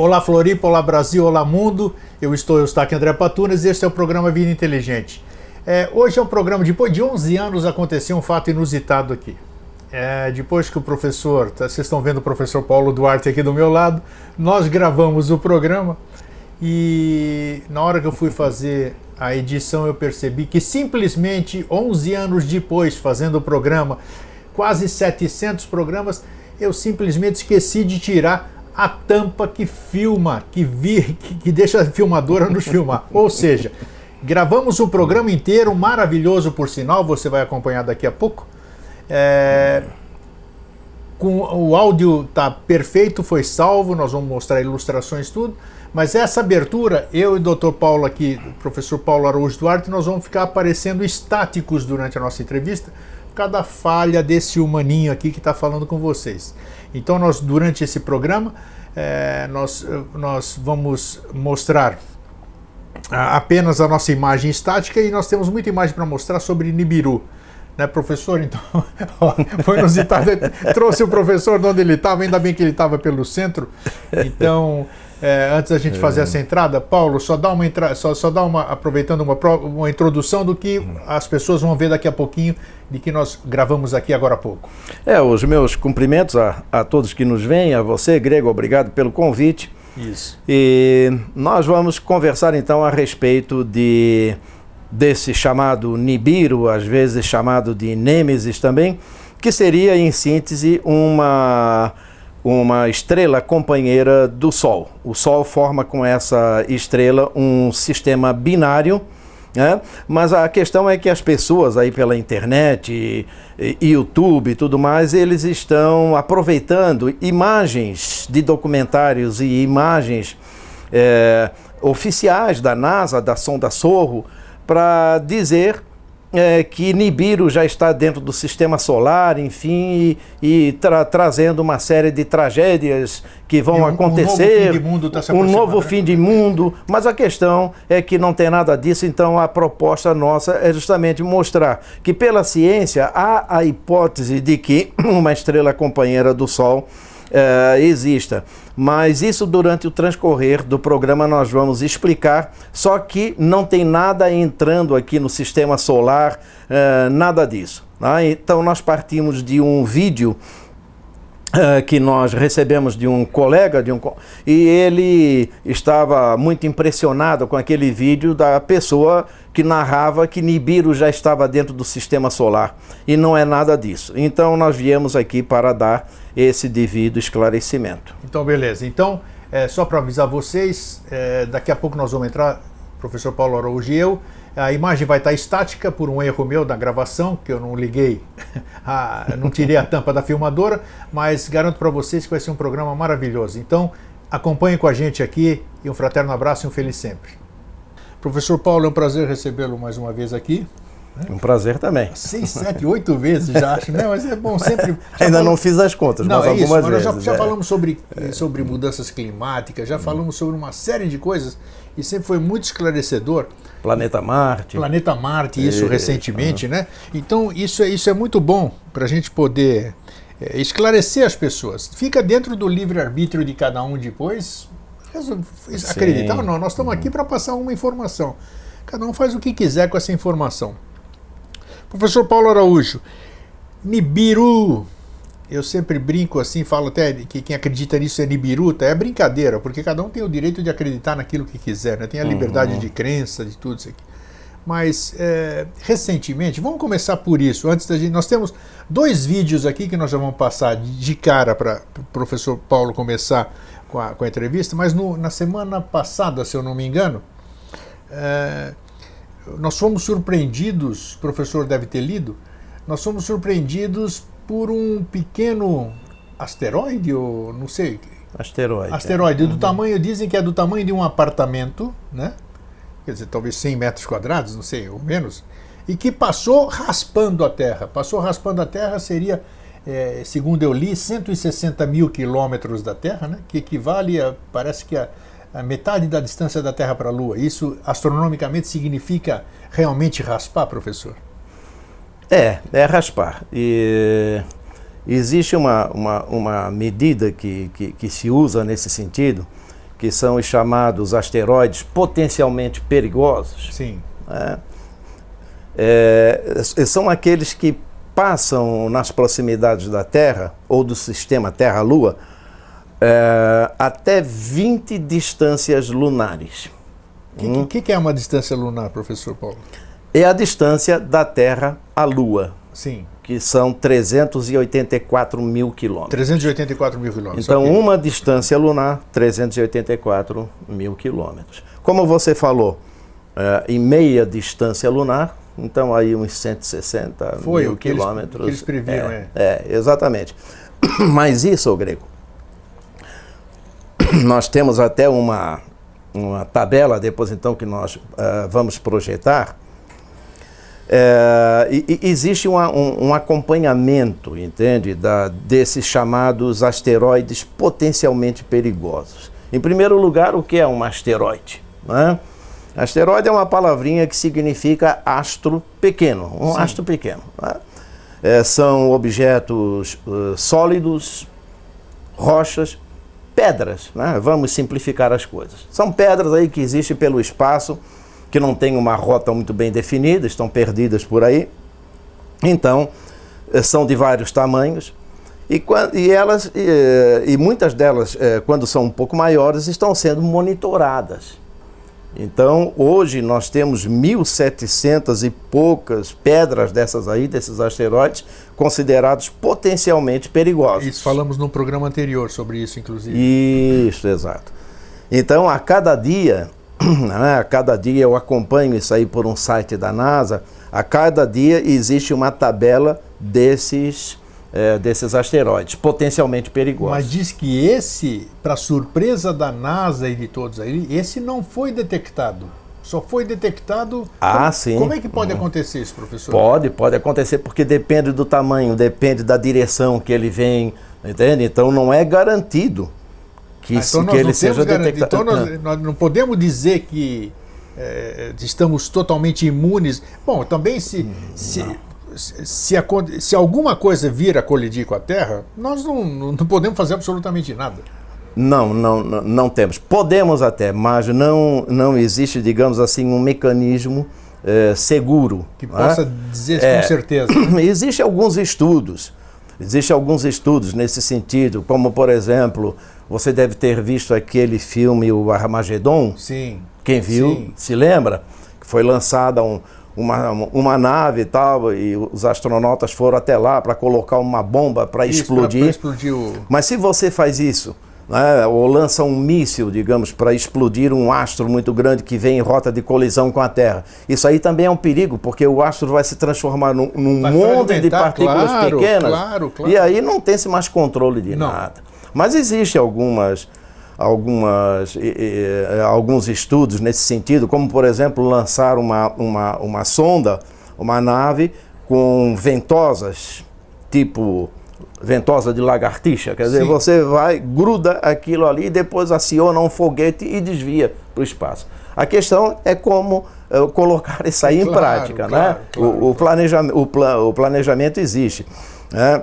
Olá Floripa, olá Brasil, olá mundo. Eu estou Eustáquio André Patunas e este é o programa Vida Inteligente. É, hoje é um programa, depois de 11 anos aconteceu um fato inusitado aqui. É, depois que o professor, tá, vocês estão vendo o professor Paulo Duarte aqui do meu lado, nós gravamos o programa e na hora que eu fui fazer a edição eu percebi que simplesmente 11 anos depois, fazendo o programa, quase 700 programas, eu simplesmente esqueci de tirar a tampa que filma, que, vi, que, que deixa a filmadora nos filmar. Ou seja, gravamos um programa inteiro, maravilhoso por sinal, você vai acompanhar daqui a pouco. É, com o áudio tá perfeito, foi salvo, nós vamos mostrar ilustrações tudo. Mas essa abertura, eu e o Dr. Paulo aqui, professor Paulo Araújo Duarte, nós vamos ficar aparecendo estáticos durante a nossa entrevista, por causa da falha desse humaninho aqui que está falando com vocês. Então, nós, durante esse programa, é, nós, nós vamos mostrar apenas a nossa imagem estática e nós temos muita imagem para mostrar sobre Nibiru. Né, professor? Então, foi inusitado. Trouxe o professor de onde ele estava, ainda bem que ele estava pelo centro. Então, é, antes da gente é. fazer essa entrada, Paulo, só dá uma entra... só, só dá uma aproveitando uma, uma introdução do que as pessoas vão ver daqui a pouquinho de que nós gravamos aqui agora há pouco. É, os meus cumprimentos a, a todos que nos veem, a você, Grego, obrigado pelo convite. Isso. E nós vamos conversar então a respeito de desse chamado Nibiru, às vezes chamado de Nêmesis também, que seria em síntese uma uma estrela companheira do Sol. O Sol forma com essa estrela um sistema binário. Né? Mas a questão é que as pessoas aí pela internet, e, e YouTube e tudo mais, eles estão aproveitando imagens de documentários e imagens é, oficiais da NASA, da sonda Sorro, para dizer é, que Nibiru já está dentro do sistema solar, enfim, e, e tra trazendo uma série de tragédias que vão um, acontecer. Um novo fim de mundo está se Um novo né? fim de mundo, mas a questão é que não tem nada disso, então a proposta nossa é justamente mostrar que pela ciência há a hipótese de que uma estrela companheira do Sol uh, exista. Mas isso durante o transcorrer do programa nós vamos explicar, só que não tem nada entrando aqui no sistema solar, uh, nada disso. Tá? Então nós partimos de um vídeo Uh, que nós recebemos de um colega de um e ele estava muito impressionado com aquele vídeo da pessoa que narrava que Nibiru já estava dentro do sistema solar e não é nada disso. Então nós viemos aqui para dar esse devido esclarecimento. Então beleza. Então é, só para avisar vocês, é, daqui a pouco nós vamos entrar, professor Paulo Araújo e eu a imagem vai estar estática por um erro meu da gravação, que eu não liguei, a, não tirei a tampa da filmadora, mas garanto para vocês que vai ser um programa maravilhoso. Então, acompanhe com a gente aqui e um fraterno abraço e um feliz sempre. Professor Paulo, é um prazer recebê-lo mais uma vez aqui. Um prazer também. Seis, sete, oito vezes já acho, né? Mas é bom sempre. Ainda não fiz as contas, não, mas é algumas isso, vezes. Nós já, já é. falamos sobre, é. sobre mudanças climáticas, já hum. falamos sobre uma série de coisas e sempre foi muito esclarecedor. Planeta Marte. Planeta Marte, isso e, recentemente, né? Então isso é, isso é muito bom para a gente poder é, esclarecer as pessoas. Fica dentro do livre-arbítrio de cada um depois acreditar ou não. Nós estamos aqui para passar uma informação. Cada um faz o que quiser com essa informação. Professor Paulo Araújo, Nibiru, eu sempre brinco assim, falo até que quem acredita nisso é Nibiruta, é brincadeira, porque cada um tem o direito de acreditar naquilo que quiser, né? tem a liberdade uhum. de crença, de tudo isso aqui. Mas é, recentemente, vamos começar por isso. Antes da gente, nós temos dois vídeos aqui que nós já vamos passar de cara para o professor Paulo começar com a, com a entrevista, mas no, na semana passada, se eu não me engano, é, nós fomos surpreendidos, o professor deve ter lido, nós fomos surpreendidos por um pequeno asteroide, ou não sei. Asteroide. Asteroide, é. do uhum. tamanho, dizem que é do tamanho de um apartamento, né? Quer dizer, talvez 100 metros quadrados, não sei, ou menos, e que passou raspando a Terra. Passou raspando a Terra seria, é, segundo eu li, 160 mil quilômetros da Terra, né? Que equivale a, parece que a, a metade da distância da Terra para a Lua. Isso astronomicamente significa realmente raspar, professor? É, é raspar. E existe uma, uma, uma medida que, que, que, se usa nesse sentido, que são os chamados asteroides potencialmente perigosos. Sim. Né? É, são aqueles que passam nas proximidades da Terra ou do sistema Terra-Lua é, até 20 distâncias lunares. O hum. que, que, é uma distância lunar, professor Paulo? É a distância da Terra à Lua. Sim. Que são 384 mil quilômetros. 384 mil quilômetros. Então, okay. uma distância lunar, 384 mil quilômetros. Como você falou, é, em meia distância lunar, então aí uns 160 Foi, mil o que quilômetros. Eles, que eles previram, é, é. É, exatamente. Mas isso, Grego, nós temos até uma, uma tabela, depois então que nós uh, vamos projetar, é, e, e existe uma, um, um, acompanhamento, entende, da, desses chamados asteroides potencialmente perigosos. Em primeiro lugar, o que é um asteroide? Né? Asteroide é uma palavrinha que significa astro pequeno, um Sim. astro pequeno. Né? É, são objetos uh, sólidos, rochas, pedras, né? vamos simplificar as coisas. São pedras aí que existem pelo espaço, que não têm uma rota muito bem definida, estão perdidas por aí. Então, eh, são de vários tamanhos. E, e elas, e, eh, e muitas delas, quando são um pouco maiores, estão sendo monitoradas. Então, hoje nós temos 1.700 e poucas pedras dessas aí, desses asteroides, considerados potencialmente perigosos. Isso falamos no programa anterior sobre isso, inclusive. Isso, exato. Então, a cada dia, né, a cada dia eu acompanho isso aí por um site da NASA, a cada dia existe uma tabela desses é, desses asteroides, potencialmente perigosos. Mas diz que esse, para surpresa da NASA e de todos aí, esse não foi detectado. Só foi detectado. Ah, como, sim. Como é que pode uhum. acontecer isso, professor? Pode, pode acontecer porque depende do tamanho, depende da direção que ele vem, entende? Então não é garantido que, ah, então que ele seja detectado. Então nós, nós, não podemos dizer que é, estamos totalmente imunes. Bom, também se, se se, a, se alguma coisa vir a colidir com a Terra, nós não, não podemos fazer absolutamente nada. Não, não, não temos. Podemos até, mas não, não existe, digamos assim, um mecanismo é, seguro. Que possa é? dizer é, com certeza. Existem alguns estudos, existem alguns estudos nesse sentido, como por exemplo, você deve ter visto aquele filme, o Armagedon. Sim. Quem viu, sim. se lembra? Foi lançada um, uma, uma nave e tal, e os astronautas foram até lá para colocar uma bomba para explodir. Pra, explodir o... Mas se você faz isso, né, ou lança um míssil, digamos, para explodir um astro muito grande que vem em rota de colisão com a Terra, isso aí também é um perigo, porque o astro vai se transformar num, num monte de partículas claro, pequenas claro, claro. e aí não tem-se mais controle de Não. nada. Mas existem algumas algumas, alguns estudos nesse sentido, como por exemplo lançar uma, uma, uma sonda, uma nave com ventosas, tipo ventosa de lagartixa. Quer dizer, Sim. você vai, gruda aquilo ali e depois aciona um foguete e desvia para o espaço. A questão é como uh, colocar isso aí claro, em prática. Claro, né? Claro, o, o, planejamento, o, pla o planejamento existe. Né?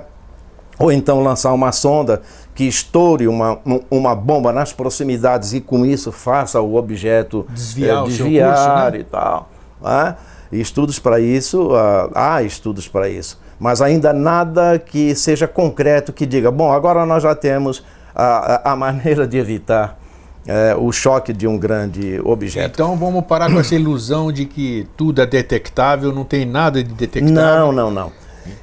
Ou então lançar uma sonda que estoure uma, uma bomba nas proximidades e com isso faça o objeto desviar, é, desviar curso, né? e tal. Né? Estudos para isso, uh, há estudos para isso, mas ainda nada que seja concreto que diga, bom, agora nós já temos a, a maneira de evitar é, o choque de um grande objeto. Então vamos parar com essa ilusão de que tudo é detectável, não tem nada de detectável. Não, não, não.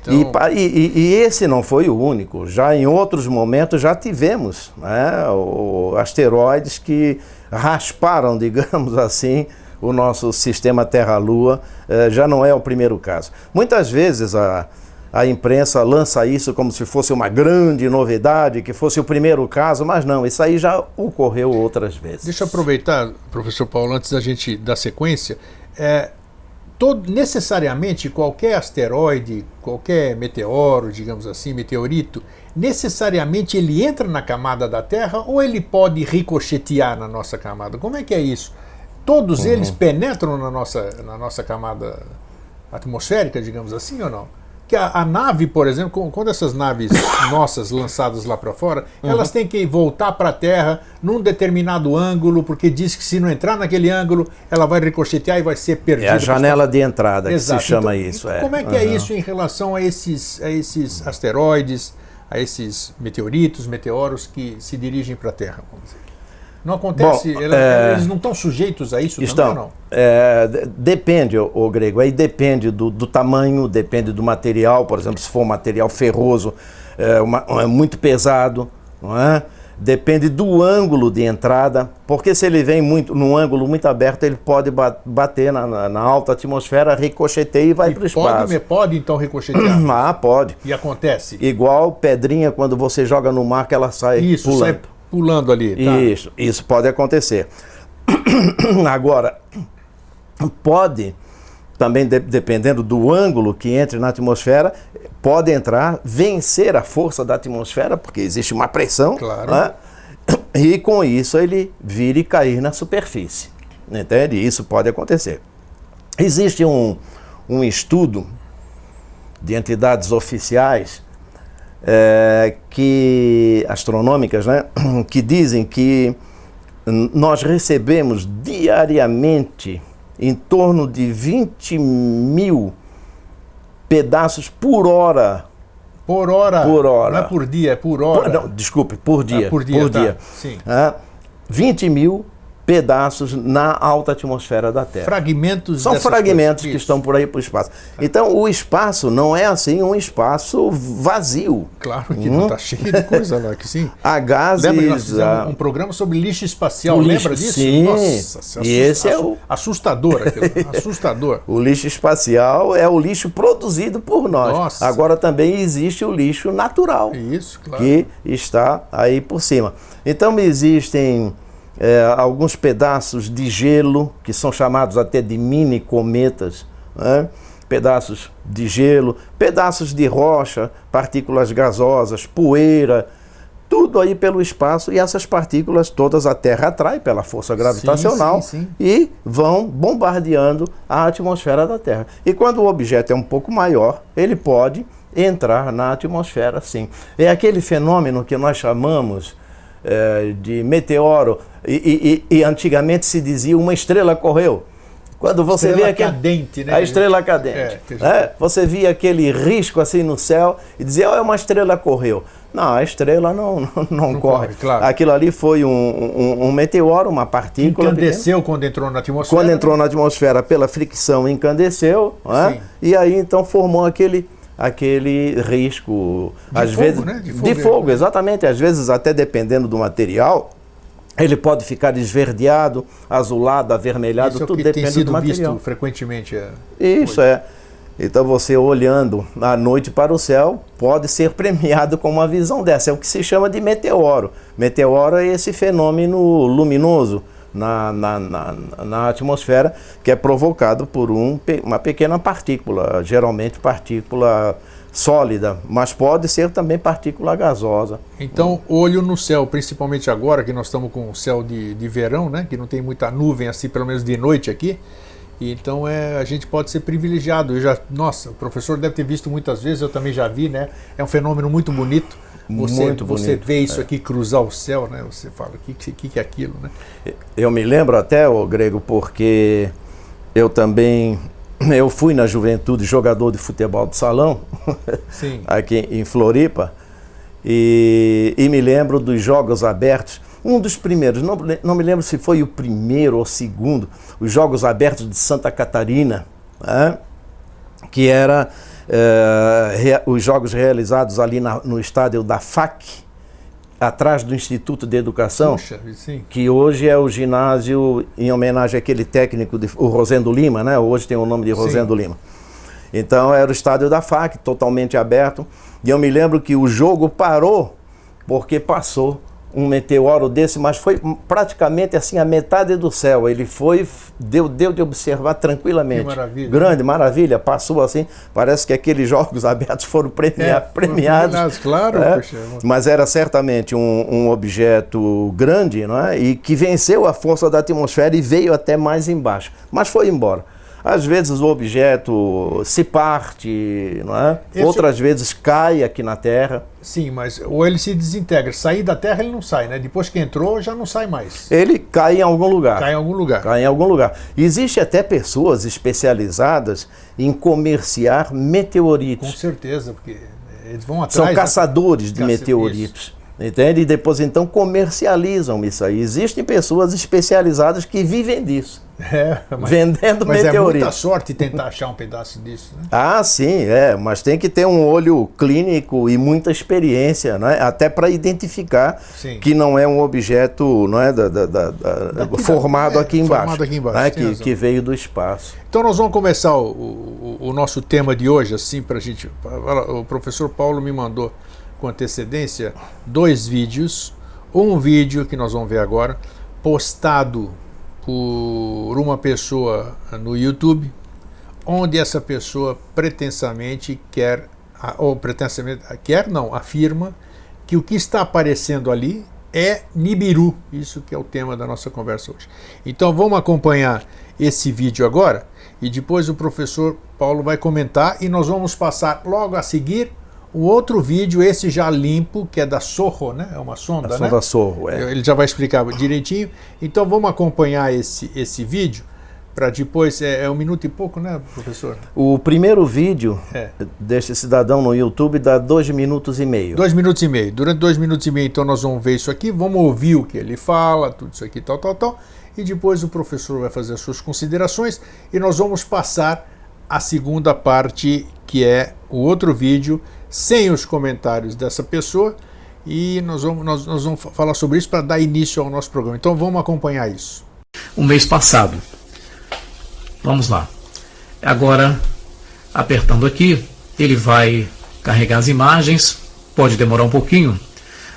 Então... E, e, e, esse não foi o único. Já em outros momentos já tivemos né, o, asteroides que rasparam, digamos assim, o nosso sistema Terra-Lua. Eh, já não é o primeiro caso. Muitas vezes a, a imprensa lança isso como se fosse uma grande novidade, que fosse o primeiro caso, mas não, isso aí já ocorreu outras vezes. Deixa eu aproveitar, professor Paulo, antes da gente dar sequência. É, todo, necessariamente qualquer asteroide, qualquer meteoro, digamos assim, meteorito, necessariamente ele entra na camada da Terra ou ele pode ricochetear na nossa camada? Como é que é isso? Todos uhum. eles penetram na nossa, na nossa camada atmosférica, digamos assim, ou não? Que a, a, nave, por exemplo, quando essas naves nossas lançadas lá para fora, uhum. elas têm que voltar para a Terra num determinado ângulo, porque diz que se não entrar naquele ângulo, ela vai ricochetear e vai ser perdida. É a janela de entrada Exato. que se chama então, isso. É. Como é que uhum. é isso em relação a esses, a esses asteroides, a esses meteoritos, meteoros que se dirigem para a Terra? Vamos dizer? Não acontece, Bom, eles, é, eles não estão sujeitos a isso estão, também, não? É, depende, o, o, Grego, aí depende do, do, tamanho, depende do material, por exemplo, se for um material ferroso, é, uma, é muito pesado, não é? Depende do ângulo de entrada, porque se ele vem muito num ângulo muito aberto, ele pode bater na, na, na alta atmosfera, ricocheteia e vai para o espaço. Pode, pode então ricochetear? ah, pode. E acontece? Igual pedrinha quando você joga no mar que ela sai Isso, pulando. sai pulando ali. Tá? Isso, isso pode acontecer. Agora, pode, também de, dependendo do ângulo que entre na atmosfera, pode entrar, vencer a força da atmosfera, porque existe uma pressão. Claro. Né? E com isso ele vir e cair na superfície. Entende? Isso pode acontecer. Existe um, um estudo de entidades oficiais é, que astronômicas, né, que dizem que nós recebemos diariamente em torno de 20 mil pedaços por hora. Por hora? Por hora. Não é por dia, é por hora. Por, não, desculpe, por dia. É por dia, por tá. dia. Sim. Ah, 20 mil pedaços na alta atmosfera da Terra. Fragmentos São fragmentos coisas. que estão por aí para o espaço. Então, o espaço não é assim um espaço vazio. Claro que hum? não está cheio de coisa lá, que sim. Há gases... Lembra que nós fizemos um programa sobre lixo espacial, lixo, lembra disso? Sim. Nossa, e esse é o... Assustador aquilo, assustador. O lixo espacial é o lixo produzido por nós. Nossa. Agora também existe o lixo natural. Isso, claro. Que está aí por cima. Então, existem é, alguns pedaços de gelo, que são chamados até de mini cometas, né? pedaços de gelo, pedaços de rocha, partículas gasosas, poeira, tudo aí pelo espaço e essas partículas todas a Terra atrai pela força gravitacional sim, sim, sim. e vão bombardeando a atmosfera da Terra. E quando o objeto é um pouco maior, ele pode entrar na atmosfera, sim. É aquele fenômeno que nós chamamos de meteoro, e, e, e, antigamente se dizia uma estrela correu. Quando você estrela vê aquele, cadente, né? a estrela cadente, é, é, você via aquele risco assim no céu e dizia, oh, é uma estrela correu. Não, a estrela não, não, não, não corre. corre claro. Aquilo ali foi um, um, um meteoro, uma partícula. Incandesceu quando entrou na atmosfera. Quando entrou na atmosfera, pela fricção, incandesceu. É? E aí então formou aquele aquele risco, de às fogo, vezes né? de fogo, de fogo exatamente, às vezes até dependendo do material, ele pode ficar esverdeado, azulado, avermelhado, Isso é tudo que depende tem do material. Visto frequentemente é. Isso é. Então você olhando à noite para o céu pode ser premiado com uma visão dessa. É o que se chama de meteoro. Meteoro é esse fenômeno luminoso na, na, na, na atmosfera que é provocado por um, uma pequena partícula, geralmente partícula sólida, mas pode ser também partícula gasosa. Então, olho no céu, principalmente agora que nós estamos com o céu de, de verão, né, que não tem muita nuvem assim, pelo menos de noite aqui. E então é, a gente pode ser privilegiado. Eu já, nossa, o professor deve ter visto muitas vezes, eu também já vi, né? É um fenômeno muito bonito. Você, muito você bonito, vê isso é. aqui cruzar o céu, né? Você fala, o que, que, que é aquilo, né? Eu me lembro até, o Grego, porque eu também eu fui na juventude jogador de futebol de salão, aqui em Floripa, e, e, me lembro dos Jogos Abertos. Um dos primeiros, não, não me lembro se foi o primeiro ou o segundo, os Jogos Abertos de Santa Catarina, né? que era é, os jogos realizados ali na, no estádio da FAC, atrás do Instituto de Educação, Puxa, que hoje é o ginásio em homenagem àquele técnico, de, o Rosendo Lima, né? hoje tem o nome de Rosendo sim. Lima. Então era o estádio da FAC, totalmente aberto. E eu me lembro que o jogo parou porque passou um meteoro desse, mas foi praticamente assim a metade do céu. Ele foi, deu, deu de observar tranquilamente. Que maravilha. Grande, maravilha, passou assim. Parece que aqueles jogos abertos foram premia, é, premiados. claro, é, poxa. Mas era certamente um, um, objeto grande, não é? E que venceu a força da atmosfera e veio até mais embaixo. Mas foi embora. Às vezes o objeto se parte, não é? Esse- outras vezes cai aqui na Terra. Sim, mas ou ele se desintegra. Sair da Terra ele não sai, né? Depois que entrou, já não sai mais. Ele cai em algum lugar. Cai em algum lugar. Cai em algum lugar. Existe até pessoas especializadas em comerciar Com meteoritos. certeza, porque eles vão atrás. São né? caçadores de meteoritos. Entende? E depois então comercializam isso aí. Existem pessoas especializadas que vivem disso, É, mas, vendendo mas é muita sorte tentar achar um pedaço disso, né? Ah, sim, é, mas tem que ter um olho clínico e muita experiência, né? até para identificar Sim. que não é um objeto não é, da, da- da- Daqui formado, é, aqui embaixo, formado aqui embaixo, né? que, que veio do espaço. Então nós vamos começar o, o- o nosso tema de hoje, assim, para a gente. O professor Paulo me mandou com antecedência dois vídeos. Um vídeo que nós vamos ver agora, postado por uma pessoa no YouTube, onde essa pessoa pretensamente quer, ou pretensamente, quer não, afirma que o que está aparecendo ali é Nibiru, isso que é o tema da nossa conversa hoje. Então vamos acompanhar esse vídeo agora e depois o professor Paulo vai comentar e nós vamos passar logo a seguir um outro vídeo, esse já limpo, que é da Sorro, né? É uma sonda, A né? sonda Sorro, é. Ele já vai explicar direitinho. Então vamos acompanhar esse, esse vídeo para depois. É, é um minuto e pouco, né, professor? O primeiro vídeo É. deste cidadão no YouTube dá dois minutos e meio. Dois minutos e meio. Durante dois minutos e meio, então, nós vamos ver isso aqui, vamos ouvir o que ele fala, tudo isso aqui, tal, tal, tal. E depois o professor vai fazer as suas considerações e nós vamos passar a segunda parte, que é o outro vídeo, sem os comentários dessa pessoa. E nós vamos, nós, nós vamos fa- falar sobre isso para dar início ao nosso programa. Então vamos acompanhar isso. o mês passado. Vamos lá. Agora, apertando aqui, ele vai carregar as imagens. Pode demorar um pouquinho,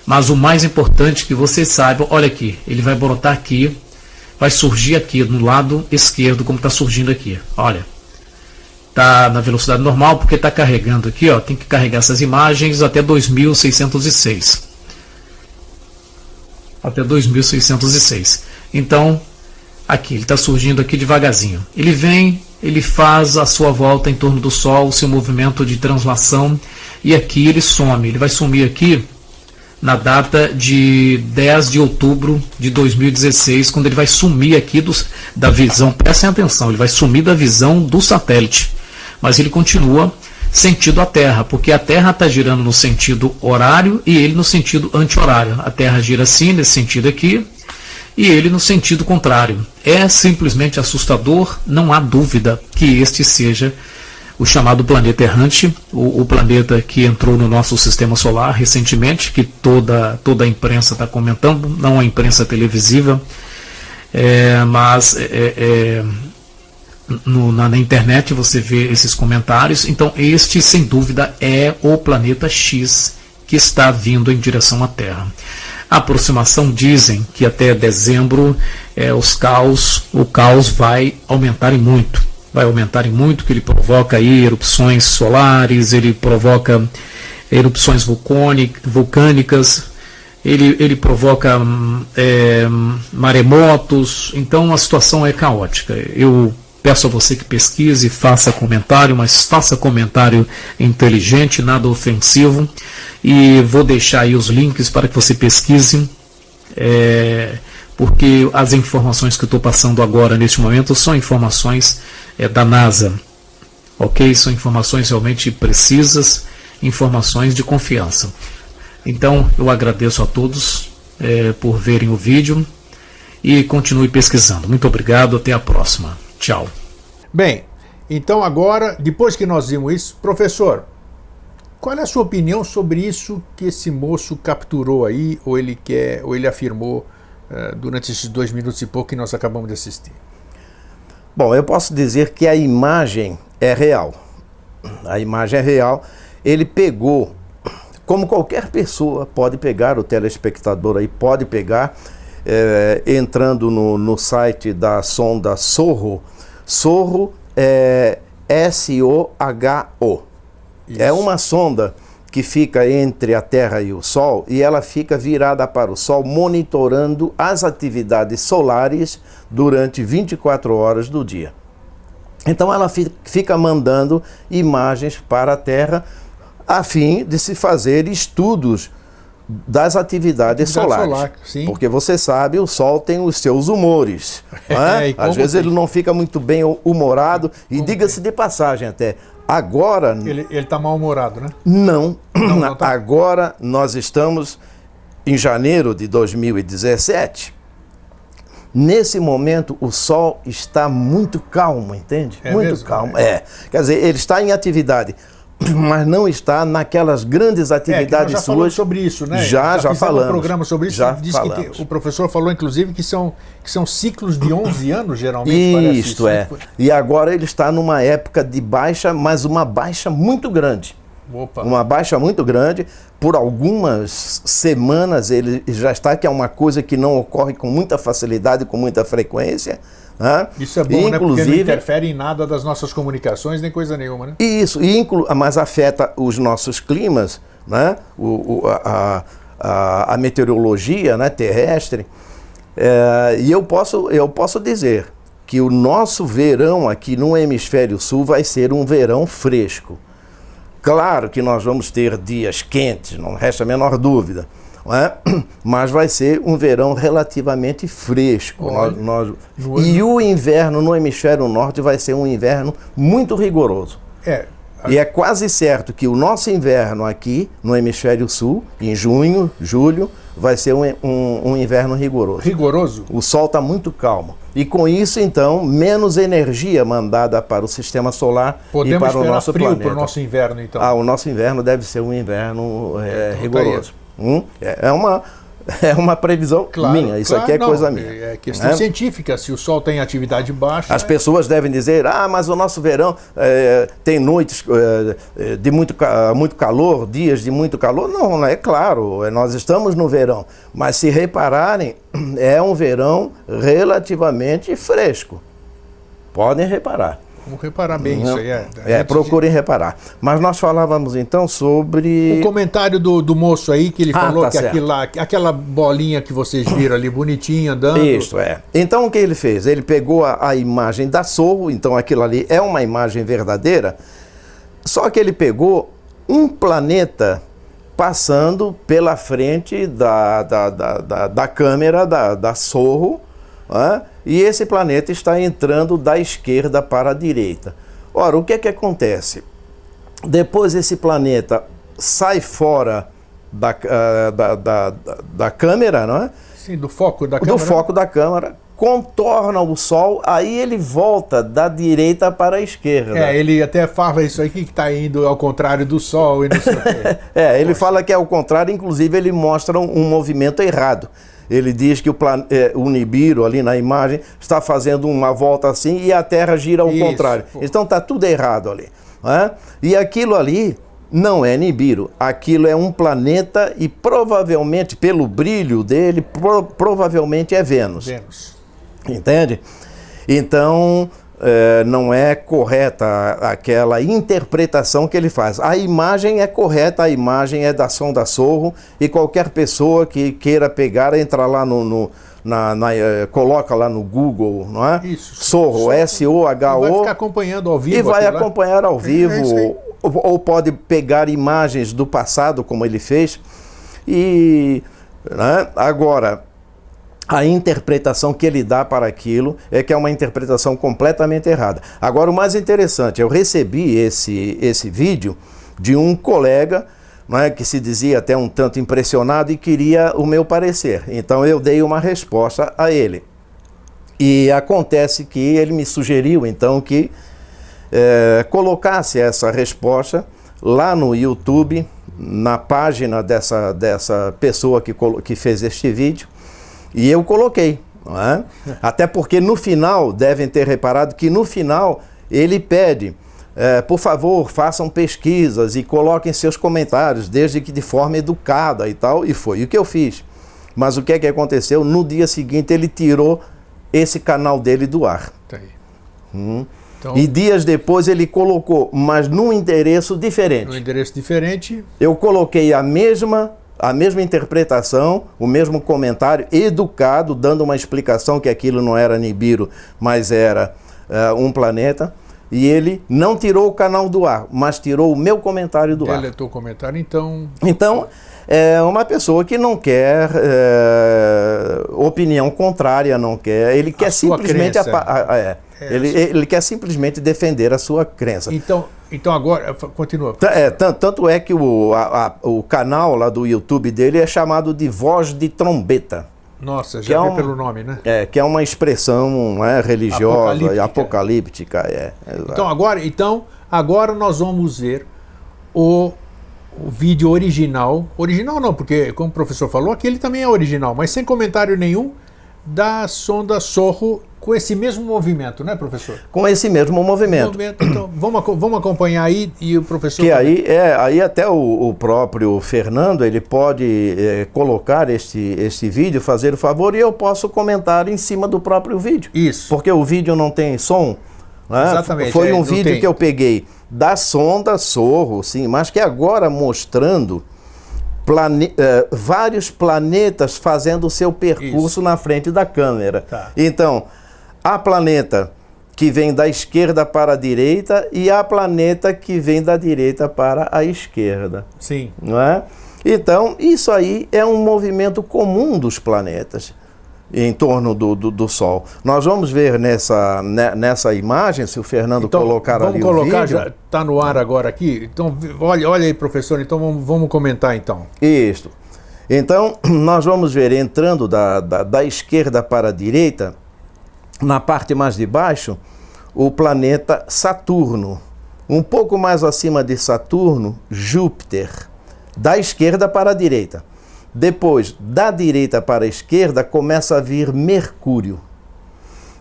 mas o mais importante que vocês saibam, olha aqui, ele vai brotar aqui, vai surgir aqui no lado esquerdo, como está surgindo aqui. Olha, tá na velocidade normal porque está carregando aqui, ó. Tem que carregar essas imagens até 2606 até 2606. Então, aqui, ele está surgindo aqui devagarzinho. Ele vem, ele faz a sua volta em torno do Sol, o seu movimento de translação, e aqui ele some. Ele vai sumir aqui na data de 10 de outubro de 2016, quando ele vai sumir aqui dos, da visão, prestem atenção, ele vai sumir da visão do satélite. Mas ele continua sentido a Terra, porque a Terra está girando no sentido horário e ele no sentido anti-horário. A Terra gira assim, nesse sentido aqui, e ele no sentido contrário. É simplesmente assustador, não há dúvida que este seja o chamado planeta errante, o, o planeta que entrou no nosso sistema solar recentemente, que toda, toda a imprensa está comentando, não a imprensa televisiva, é, mas é, é, no- na, na internet você vê esses comentários. Então, este, sem dúvida, é o planeta X que está vindo em direção à Terra. A aproximação dizem que até dezembro é, os caos, o caos vai aumentar em muito. Vai aumentar em muito, que ele provoca aí erupções solares, ele provoca erupções vulcânicas, ele, ele provoca hum, é, maremotos, então a situação é caótica. Eu peço a você que pesquise, faça comentário, mas faça comentário inteligente, nada ofensivo, e vou deixar aí os links para que você pesquise, é, porque as informações que eu estou passando agora, neste momento, são informações é, da NASA, ok? São informações realmente precisas, informações de confiança. Então, eu agradeço a todos eh, por verem o vídeo e continue pesquisando. Muito obrigado, até a próxima. Tchau. Bem, então agora, depois que nós vimos isso, professor, qual é a sua opinião sobre isso que esse moço capturou aí, ou ele quer, ou ele afirmou eh, durante esses dois minutos e pouco que nós acabamos de assistir? Bom, eu posso dizer que a imagem é real. A imagem é real. Ele pegou, como qualquer pessoa pode pegar, o telespectador aí pode pegar, eh, entrando no, no site da sonda Sorro. Sorro é S-O-H-O. É uma sonda que fica entre a Terra e o Sol e ela fica virada para o Sol, monitorando as atividades solares durante 24 horas do dia. Então ela fica mandando imagens para a Terra a fim de se fazer estudos das atividades Atividade solares. Solar, porque você sabe, o Sol tem os seus humores. É? Às vezes tem? ele não fica muito bem humorado. E diga-se de passagem até, agora. Ele está mal-humorado, né? Não. não, não tá. Agora nós estamos em janeiro de 2017. Nesse momento, o Sol está muito calmo, entende? É muito mesmo? calmo. É. Quer dizer, ele está em atividade mas não está naquelas grandes atividades é, já suas. sobre isso, né? Já, já, já falamos. um programa sobre isso. Já falamos. Que o professor falou, inclusive, que são, que são ciclos de 11 anos, geralmente. Isto isso, é. Né? E agora ele está numa época de baixa, mas uma baixa muito grande. Opa. Uma baixa muito grande. Por algumas semanas ele já está, que é uma coisa que não ocorre com muita facilidade, com muita frequência. Né? Isso é bom, Inclusive, né? Porque não interfere em nada das nossas comunicações, nem coisa nenhuma, né? Isso, inclu mas afeta os nossos climas, né? O, o a, a, a, meteorologia né? terrestre. É, e eu posso, eu posso dizer que o nosso verão aqui no hemisfério sul vai ser um verão fresco. Claro que nós vamos ter dias quentes, não resta a menor dúvida. É? Mas vai ser um verão relativamente fresco. Nós, nós... E o inverno no hemisfério norte vai ser um inverno muito rigoroso. É. E é quase certo que o nosso inverno aqui no hemisfério sul, em junho, julho, vai ser um, um, um inverno rigoroso. Rigoroso? O sol está muito calmo. E com isso, então, menos energia mandada para o sistema solar Podemos e para o nosso frio planeta. para o nosso inverno, então? Ah, o nosso inverno deve ser um inverno é, então, tá rigoroso. Hum? É, é uma é uma previsão claro, minha, isso claro, aqui é não, coisa minha. É questão é? científica, se o Sol tem atividade baixa. As é... pessoas devem dizer, ah, mas o nosso verão é, tem noites é, de muito, muito calor, dias de muito calor. Não, é claro, nós estamos no verão. Mas se repararem, é um verão relativamente fresco. Podem reparar. Vamos reparar bem Não. isso aí. É, é procurem de... reparar. Mas nós falávamos então sobre. O comentário do, do moço aí, que ele ah, falou tá que aquela, aquela bolinha que vocês viram ali, bonitinha, andando. Isso, é. Então o que ele fez? Ele pegou a, a imagem da Sorro, então aquilo ali é uma imagem verdadeira, só que ele pegou um planeta passando pela frente da, da, da, da, da câmera da, da Sorro. E esse planeta está entrando da esquerda para a direita. Ora, o que é que acontece? Depois esse planeta sai fora da, uh, da, da, da, câmera, não é? Sim, do foco da câmera. Do foco da câmera, contorna o Sol, aí ele volta da direita para a esquerda. É, ele até fala isso aí que está indo ao contrário do Sol e não sei o quê. é, ele Poxa. fala que é ao contrário, inclusive ele mostra um, um movimento errado. Ele diz que o, plan, é, o Nibiru, ali na imagem, está fazendo uma volta assim e a Terra gira ao Isso, contrário. Pô. Então está tudo errado ali. É? E aquilo ali não é Nibiru. Aquilo é um planeta e provavelmente, pelo brilho dele, pro, provavelmente é Vênus. Vênus. Entende? Então, é, não é correta aquela interpretação que ele faz. A imagem é correta, a imagem é da sonda Sorro e qualquer pessoa que queira pegar, entra lá no, no na, na, eh, coloca lá no Google, não é? Isso. Sorro, S-O-H-O. E vai ficar acompanhando ao vivo. E vai acompanhar ao vivo, é, é ou, ou, pode pegar imagens do passado, como ele fez. E né? agora, a interpretação que ele dá para aquilo é que é uma interpretação completamente errada. Agora, o mais interessante, eu recebi esse, esse vídeo de um colega é, que se dizia até um tanto impressionado e queria o meu parecer. Então, eu dei uma resposta a ele. E acontece que ele me sugeriu, então, que é, colocasse essa resposta lá no YouTube, na página dessa, dessa pessoa que, que fez este vídeo e eu coloquei. É? Até porque no final, devem ter reparado que no final ele pede, é, por favor, façam pesquisas e coloquem seus comentários, desde que de forma educada e tal, e foi o que eu fiz. Mas o que é que aconteceu? No dia seguinte ele tirou esse canal dele do ar. Tá hum. Então, e dias depois ele colocou, mas num endereço diferente. Num endereço diferente. Eu coloquei a mesma a mesma interpretação, o mesmo comentário, educado, dando uma explicação que aquilo não era Nibiru, mas era uh, um planeta. e ele não tirou o canal do ar, mas tirou o meu comentário do ar. Deletou o comentário, então. Então, é uma pessoa que não quer é, opinião contrária, não quer. Ele quer simplesmente. a- a- é. É, ele, a ele quer simplesmente defender a sua crença. Então, então agora, continua. É, tan- tanto é que o, a- a- o canal lá do YouTube dele é chamado de Voz de Trombeta. Nossa, já é um- pelo nome, né? É, que é uma expressão né, religiosa e Apocalíptica. apocalíptica. É. Então agora, então agora nós vamos ver o, o vídeo original. Original não, porque como o professor falou, aquele também é original, mas sem comentário nenhum da sonda Sorro com esse mesmo movimento, né, professor? Com esse mesmo movimento. Movimento, Então, vamos, vamos acompanhar aí e o professor. Que aí, é, aí até o, o próprio Fernando ele pode é, colocar este, este vídeo, fazer o favor, e eu posso comentar em cima do próprio vídeo. Isso. Porque o vídeo não tem som. né? Exatamente, Foi é, um vídeo tem. que eu peguei da sonda Sorro, sim, mas que agora mostrando plane- eh, vários planetas fazendo o seu percurso na frente da câmera. Tá. Então, há planeta que vem da esquerda para a direita e há planeta que vem da direita para a esquerda Sim. não é? Então, isso aí é um movimento comum dos planetas em torno do, do, do Sol. Nós vamos ver nessa, ne- nessa imagem, se o Fernando colocar Então, vamos ali colocar, o vídeo. já está no ar agora aqui. Então, olha, olha aí, professor. Então, vamos, vamos comentar então. Isto. Então, nós vamos ver entrando da, da, da esquerda para a direita, na parte mais de baixo, o planeta Saturno. Um pouco mais acima de Saturno, Júpiter. Da esquerda para a direita. Depois, da direita para a esquerda, começa a vir Mercúrio.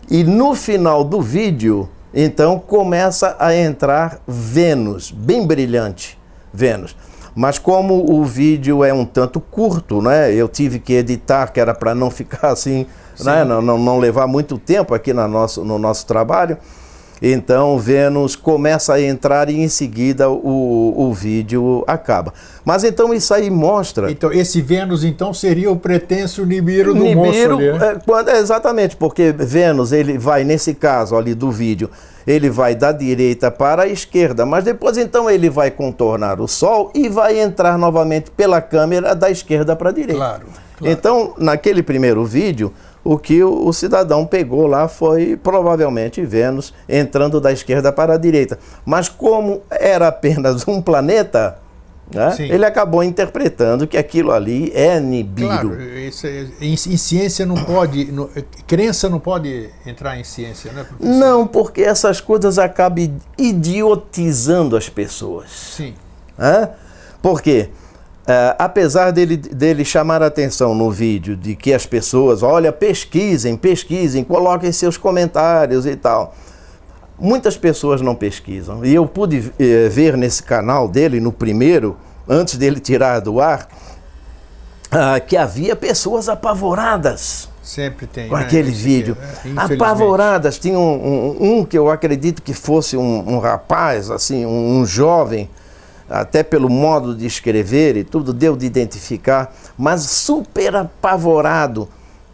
E no final do vídeo, então começa a entrar Vênus, bem brilhante, Vênus. Mas como o vídeo é um tanto curto, né? Eu tive que editar, que era para não ficar assim, né? não, não, não levar muito tempo aqui na nosso, no nosso trabalho. Então Vênus começa a entrar e em seguida o, o vídeo acaba. Mas então isso aí mostra. Então, esse Vênus, então, seria o pretenso Nibiru do moço Nibiru, ali. né? é, exatamente, porque Vênus, ele vai, nesse caso ali do vídeo, ele vai da direita para a esquerda, mas depois então ele vai contornar o Sol e vai entrar novamente pela câmera da esquerda para a direita. Claro, claro. Então, naquele primeiro vídeo, o que o, cidadão pegou lá foi provavelmente Vênus entrando da esquerda para a direita. Mas como era apenas um planeta, né, ele acabou interpretando que aquilo ali é Nibiru. Claro, isso é- em, em ciência não pode. no- crença não pode entrar em ciência, né, professor? Não, porque essas coisas acabam idiotizando as pessoas. Sim. Hã? Por quê? Eh, apesar dele, dele chamar a atenção no vídeo de que as pessoas, olha, pesquisem, pesquisem, coloquem seus comentários e tal. Muitas pessoas não pesquisam. E eu pude eh, ver nesse canal dele, no primeiro, antes dele tirar do ar, ah, que havia pessoas apavoradas Sempre tem. com né? aquele Esse- vídeo. é. Apavoradas. Tinha um, um- um que eu acredito que fosse um, um rapaz, assim, um jovem, até pelo modo de escrever e tudo, deu de identificar, mas super apavorado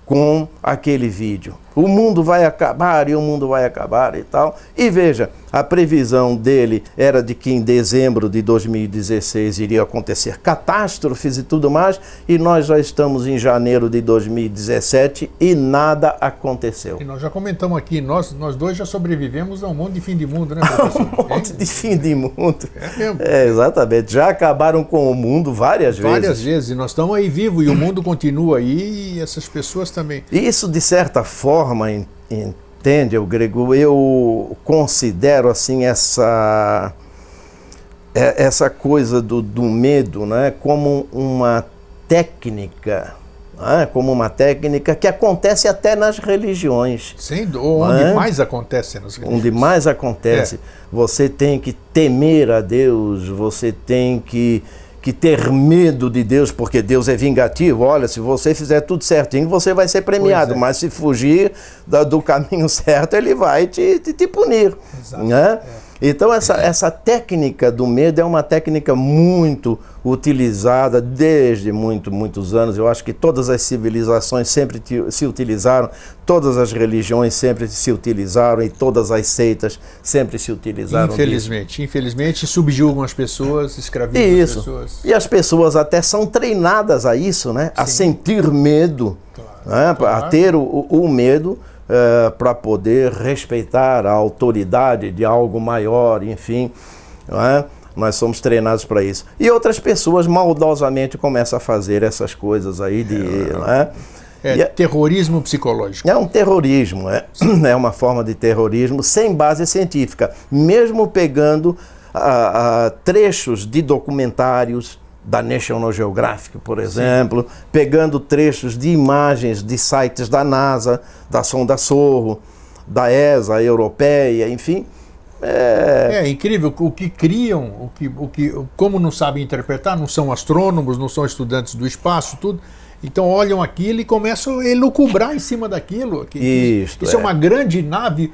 com aquele vídeo. O mundo vai acabar e o mundo vai acabar e tal. E veja, a previsão dele era de que em dezembro de 2016 iria acontecer catástrofes e tudo mais, e nós já estamos em janeiro de 2017 e nada aconteceu. E nós já comentamos aqui, nós, nós dois já sobrevivemos a um monte de fim de mundo, né, professor? Um monte de fim de mundo. É mesmo. É, exatamente. Já acabaram com o mundo várias, Várias vezes. vezes. E nós estamos aí vivos e o mundo continua aí e essas pessoas também. Isso, de certa forma, en- entende, o grego, eu considero assim essa é- essa coisa do, do medo né, como uma técnica, né, como uma técnica que acontece até nas religiões. Dó, onde É? mais acontece nas religiões. Onde mais acontece, você tem que temer a Deus, você tem que, que ter medo de Deus, porque Deus é vingativo. Olha, se você fizer tudo certinho, você vai ser premiado, é. mas se fugir do caminho certo, ele vai te, te, te punir. Exato, Né? Então, essa, essa técnica do medo é uma técnica muito utilizada desde muito, muitos anos. Eu acho que todas as civilizações sempre se utilizaram, todas as religiões sempre se utilizaram e todas as seitas sempre se utilizaram. Infelizmente, disso. infelizmente subjugam as pessoas, escravizam isso. as pessoas. E as pessoas até são treinadas a isso, né? Sim. A sentir medo, claro, né? claro. a ter o, o medo uh, para poder respeitar a autoridade de algo maior, enfim. É? Nós somos treinados para isso. E outras pessoas maldosamente começam a fazer essas coisas aí de. É, é, é terrorismo psicológico. É um terrorismo, é, é uma forma de terrorismo sem base científica, mesmo pegando a, a, trechos de documentários, da National Geographic, por exemplo, Sim. pegando trechos de imagens de sites da NASA, da sonda Sorro, da ESA europeia, enfim. É... é incrível o que criam, o que, o que, como não sabem interpretar, não são astrônomos, não são estudantes do espaço, tudo. Então olham aquilo e começam a elucubrar em cima daquilo. Que, Isto, isso é. é uma grande nave.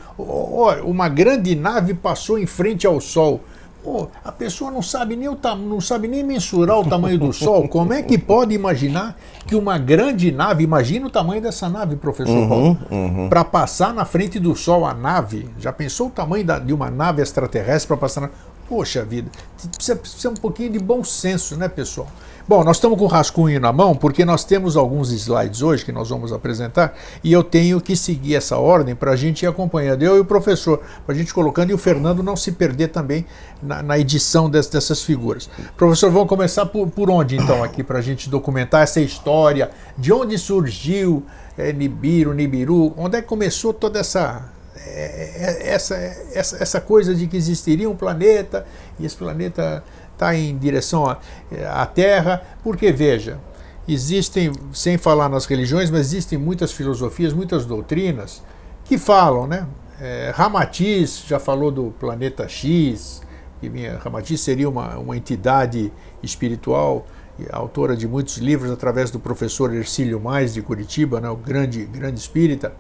Uma grande nave passou em frente ao Sol. Pô, a pessoa não sabe nem o não sabe nem mensurar o tamanho do Sol. Como é que pode imaginar que uma grande nave, imagina o tamanho dessa nave, professor uhum, Paulo, uhum. para passar na frente do Sol a nave? Já pensou o tamanho da, de uma nave extraterrestre para passar na Poxa vida, precisa, precisa um pouquinho de bom senso, né, pessoal? Bom, nós estamos com o rascunho na mão porque nós temos alguns slides hoje que nós vamos apresentar e eu tenho que seguir essa ordem para a gente ir acompanhando, eu e o professor, para a gente colocando e o Fernando não se perder também na, na edição des, dessas figuras. Professor, vamos começar por, por onde então aqui para a gente documentar essa história, de onde surgiu é, Nibiru, Nibiru, onde é que começou toda essa é, é, essa, essa, essa coisa de que existiria um planeta e esse planeta está em direção à, Terra, porque veja, existem, sem falar nas religiões, mas existem muitas filosofias, muitas doutrinas que falam, né? É, Ramatiz já falou do planeta X, que minha, Ramatiz seria uma, uma entidade espiritual, autora de muitos livros através do professor Ercílio Mais de Curitiba, né, o grande, grande espírita.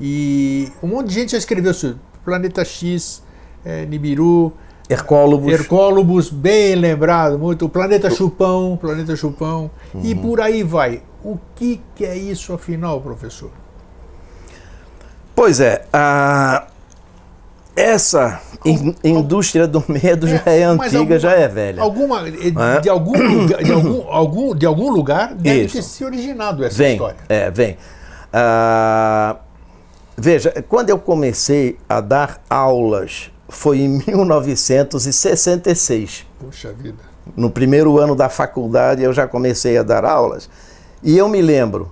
E um monte de gente já escreveu sobre Planeta X, é, Nibiru, Hercólobos. Hercólobos, bem lembrado, muito. O Planeta Chupão, Planeta Chupão. Uhum. E por aí vai. O que, que é isso afinal, professor? Pois é, a, essa in, indústria do medo é, já é antiga, alguma, já é velha. Alguma, é? de, algum lugar, de, algum, algum, de algum lugar deve isso. ter se originado essa vem, história. É, vem. Ah, veja, quando eu comecei a dar aulas foi em 1966. Puxa vida. No primeiro ano da faculdade eu já comecei a dar aulas. E eu me lembro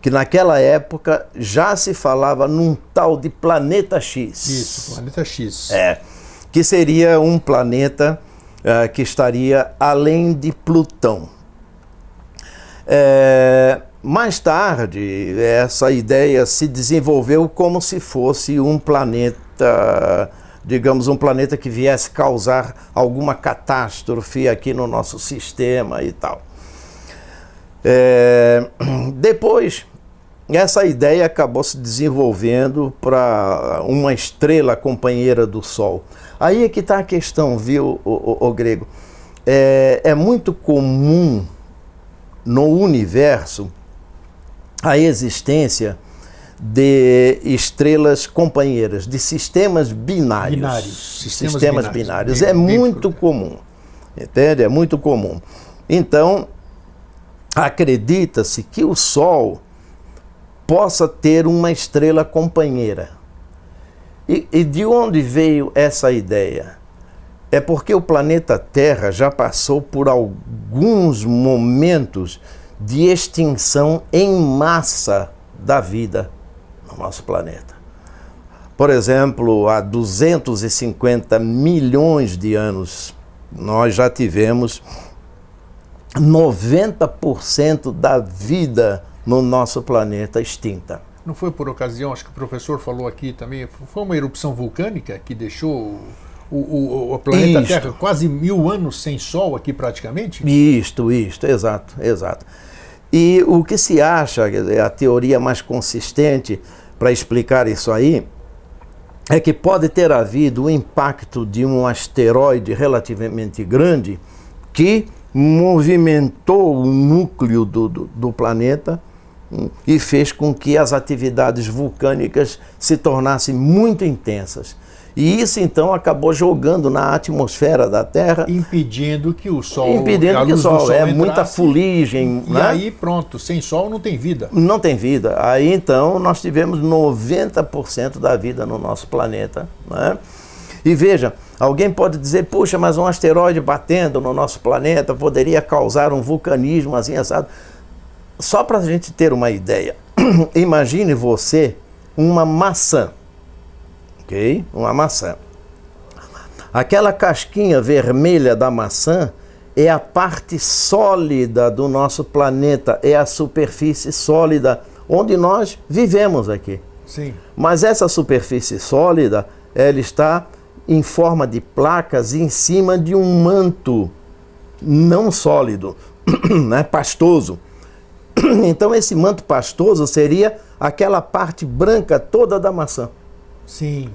que naquela época já se falava num tal de planeta X. Isso, planeta X. É. Que seria um planeta uh, que estaria além de Plutão. É, mais tarde, essa ideia se desenvolveu como se fosse um planeta digamos, um planeta que viesse causar alguma catástrofe aqui no nosso sistema e tal. É, depois, essa ideia acabou se desenvolvendo para uma estrela companheira do Sol. Aí é que está a questão, viu, o, o, o grego? É, é muito comum no universo a existência de estrelas companheiras, de sistemas binários. binários sistemas, sistemas binários. binários. é muito comum. Entende? É muito comum. Então, acredita-se que o Sol possa ter uma estrela companheira. E, e de onde veio essa ideia? É porque o planeta Terra já passou por alguns momentos de extinção em massa da vida nosso planeta. Por exemplo, há 250 milhões de anos, nós já tivemos 90% da vida no nosso planeta extinta. Não foi por ocasião, acho que o professor falou aqui também, foi uma erupção vulcânica que deixou o, o, o planeta isto. Terra quase mil anos sem sol aqui praticamente? Isto, isto, exato, exato. E o que se acha, a teoria mais consistente para explicar isso aí, é que pode ter havido o impacto de um asteroide relativamente grande que movimentou o núcleo do, do, do planeta hum, e fez com que as atividades vulcânicas se tornassem muito intensas. E isso então acabou jogando na atmosfera da Terra. Impedindo que o Sol. Impedindo que o Sol. sol é entrasse, muita fuligem. E né? aí pronto, sem Sol não tem vida. Não tem vida. Aí então nós tivemos 90% da vida no nosso planeta. Né? E veja, alguém pode dizer, puxa, mas um asteroide batendo no nosso planeta poderia causar um vulcanismo assim assado. Só para a gente ter uma ideia, imagine você uma maçã ok? Uma maçã. Aquela casquinha vermelha da maçã é a parte sólida do nosso planeta, é a superfície sólida onde nós vivemos aqui. Sim. Mas essa superfície sólida, ela está em forma de placas em cima de um manto não sólido, né, pastoso. Então esse manto pastoso seria aquela parte branca toda da maçã. Sim.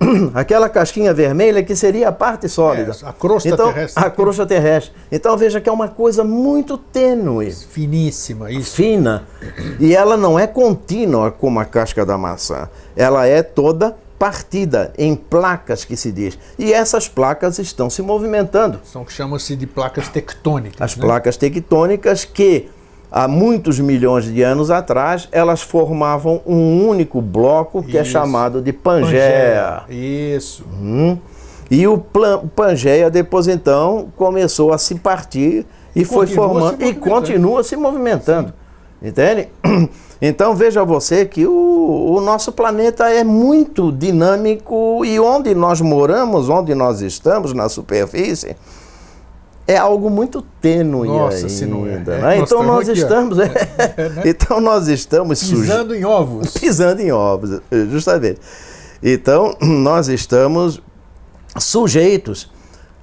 Aquela casquinha vermelha que seria a parte sólida. É, a crosta então, terrestre. A crosta terrestre. Então veja que é uma coisa muito tênue. Finíssima, isso. Fina. E ela não é contínua como a casca da maçã. Ela é toda partida em placas que se diz. E essas placas estão se movimentando. São que chamam-se de placas tectônicas. As né? placas tectônicas que há muitos milhões de anos atrás, elas formavam um único bloco que é Isso. é chamado de Pangeia. Pangeia. Isso. Uhum. E o Pangeia depois então começou a se partir e, e foi formando e continua se movimentando. Sim. Entende? Então veja você que o, o nosso planeta é muito dinâmico e onde nós moramos, onde nós estamos na superfície, é algo muito tênue Nossa, ainda. Não é. Né? então nós aqui, estamos, é, é, né? então nós estamos pisando em ovos, pisando em ovos, justamente. Então nós estamos sujeitos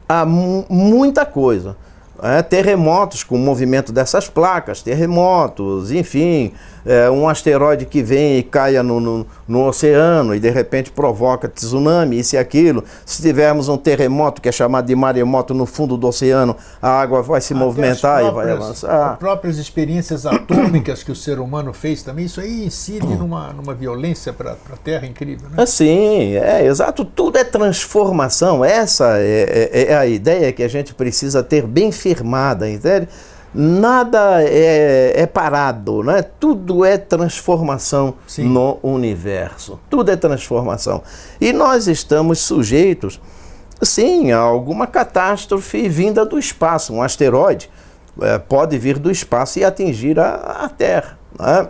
a muita coisa é, terremotos com o movimento dessas placas, terremotos, enfim, é, um asteroide que vem e caia no, no, no, oceano e de repente provoca tsunami, isso e aquilo. Se tivermos um terremoto que é chamado de maremoto no fundo do oceano, a água vai se Até movimentar próprias, e vai avançar. As próprias experiências atômicas que o ser humano fez também, isso aí incide numa, numa violência para a Terra incrível, né? É, sim, é exato. Tudo é transformação. Essa é, é, é a ideia que a gente precisa ter bem firmada, entende? Nada é, é parado, né? tudo é transformação Sim. no universo. Tudo é transformação. E nós estamos sujeitos, sim, a alguma catástrofe vinda do espaço. Um asteroide é, pode vir do espaço e atingir a, a Terra. Né?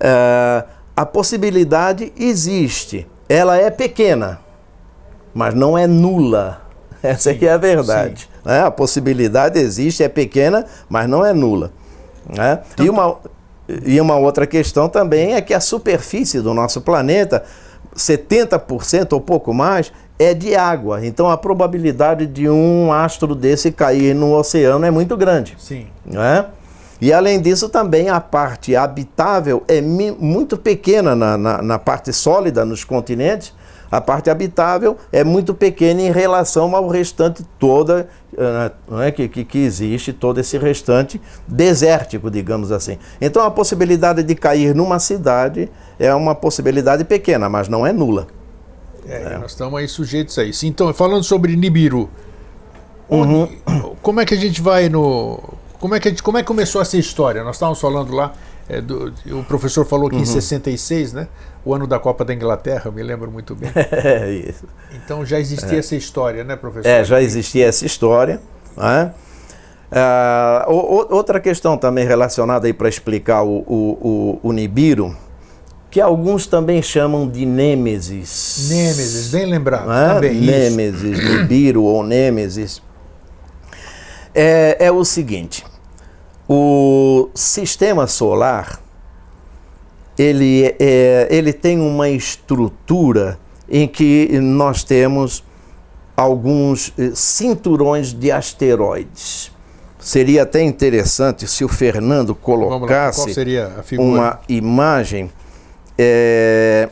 É, a possibilidade existe. Ela é pequena, mas não é nula. Essa sim, é a verdade. Né? A possibilidade existe, é pequena, mas não é nula. Né? Então, e, uma, e uma outra questão também é que a superfície do nosso planeta, 70% ou pouco mais, é de água. Então a probabilidade de um astro desse cair no oceano é muito grande. Sim. Né? E além disso, também a parte habitável é muito pequena na, na, na parte sólida nos continentes a parte habitável é muito pequena em relação ao restante toda uh, que, que, que, existe, todo esse restante desértico, digamos assim. Então a possibilidade de cair numa cidade é uma possibilidade pequena, mas não é nula. É, é. Nós estamos aí sujeitos a isso. Então, falando sobre Nibiru, onde, uhum. como é que a gente vai no. Como é que, gente, como é que começou essa história? Nós estávamos falando lá, é, do, o professor falou que uhum. em 66, né? O ano da Copa da Inglaterra, eu me lembro muito bem. É isso. Então já existia é. essa história, né, professor? É, já existia essa história. Né? Ah, outra questão também relacionada aí para explicar o, o, o, o, Nibiru, que alguns também chamam de Nêmesis. Nêmesis, bem lembrado. Né? Também, Nêmesis, Nibiru ou Nêmesis. É, é o seguinte, o sistema solar ele, é, ele tem uma estrutura em que nós temos alguns eh, cinturões de asteroides. Seria até interessante se o Fernando colocasse uma imagem é,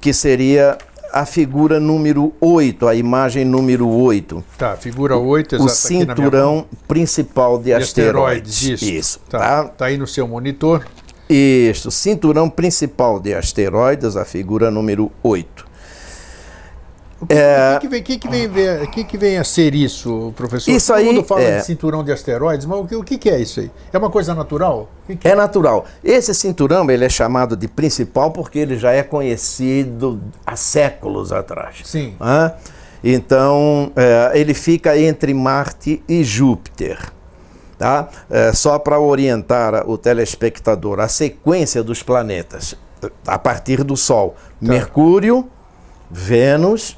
que seria a figura número 8, a imagem número 8. Tá, figura 8, O exato, minha cinturão mão. principal de De asteroides. Isso. Isso, Tá, tá? tá aí no seu monitor. Isto, cinturão principal de asteroides, a figura número 8. O que, É. que, vem, que, que, vem, que, que vem a ser isso, professor? Isso Todo aí mundo fala é- de cinturão de asteroides, mas o que, o que, é isso aí? É uma coisa natural? Que É natural. Esse cinturão ele é chamado de principal porque ele já é conhecido há séculos atrás. Sim. Então, é, ele fica entre Marte e Júpiter. Tá? É, só para orientar o telespectador, a sequência dos planetas a partir do Sol: Mercúrio, Vênus,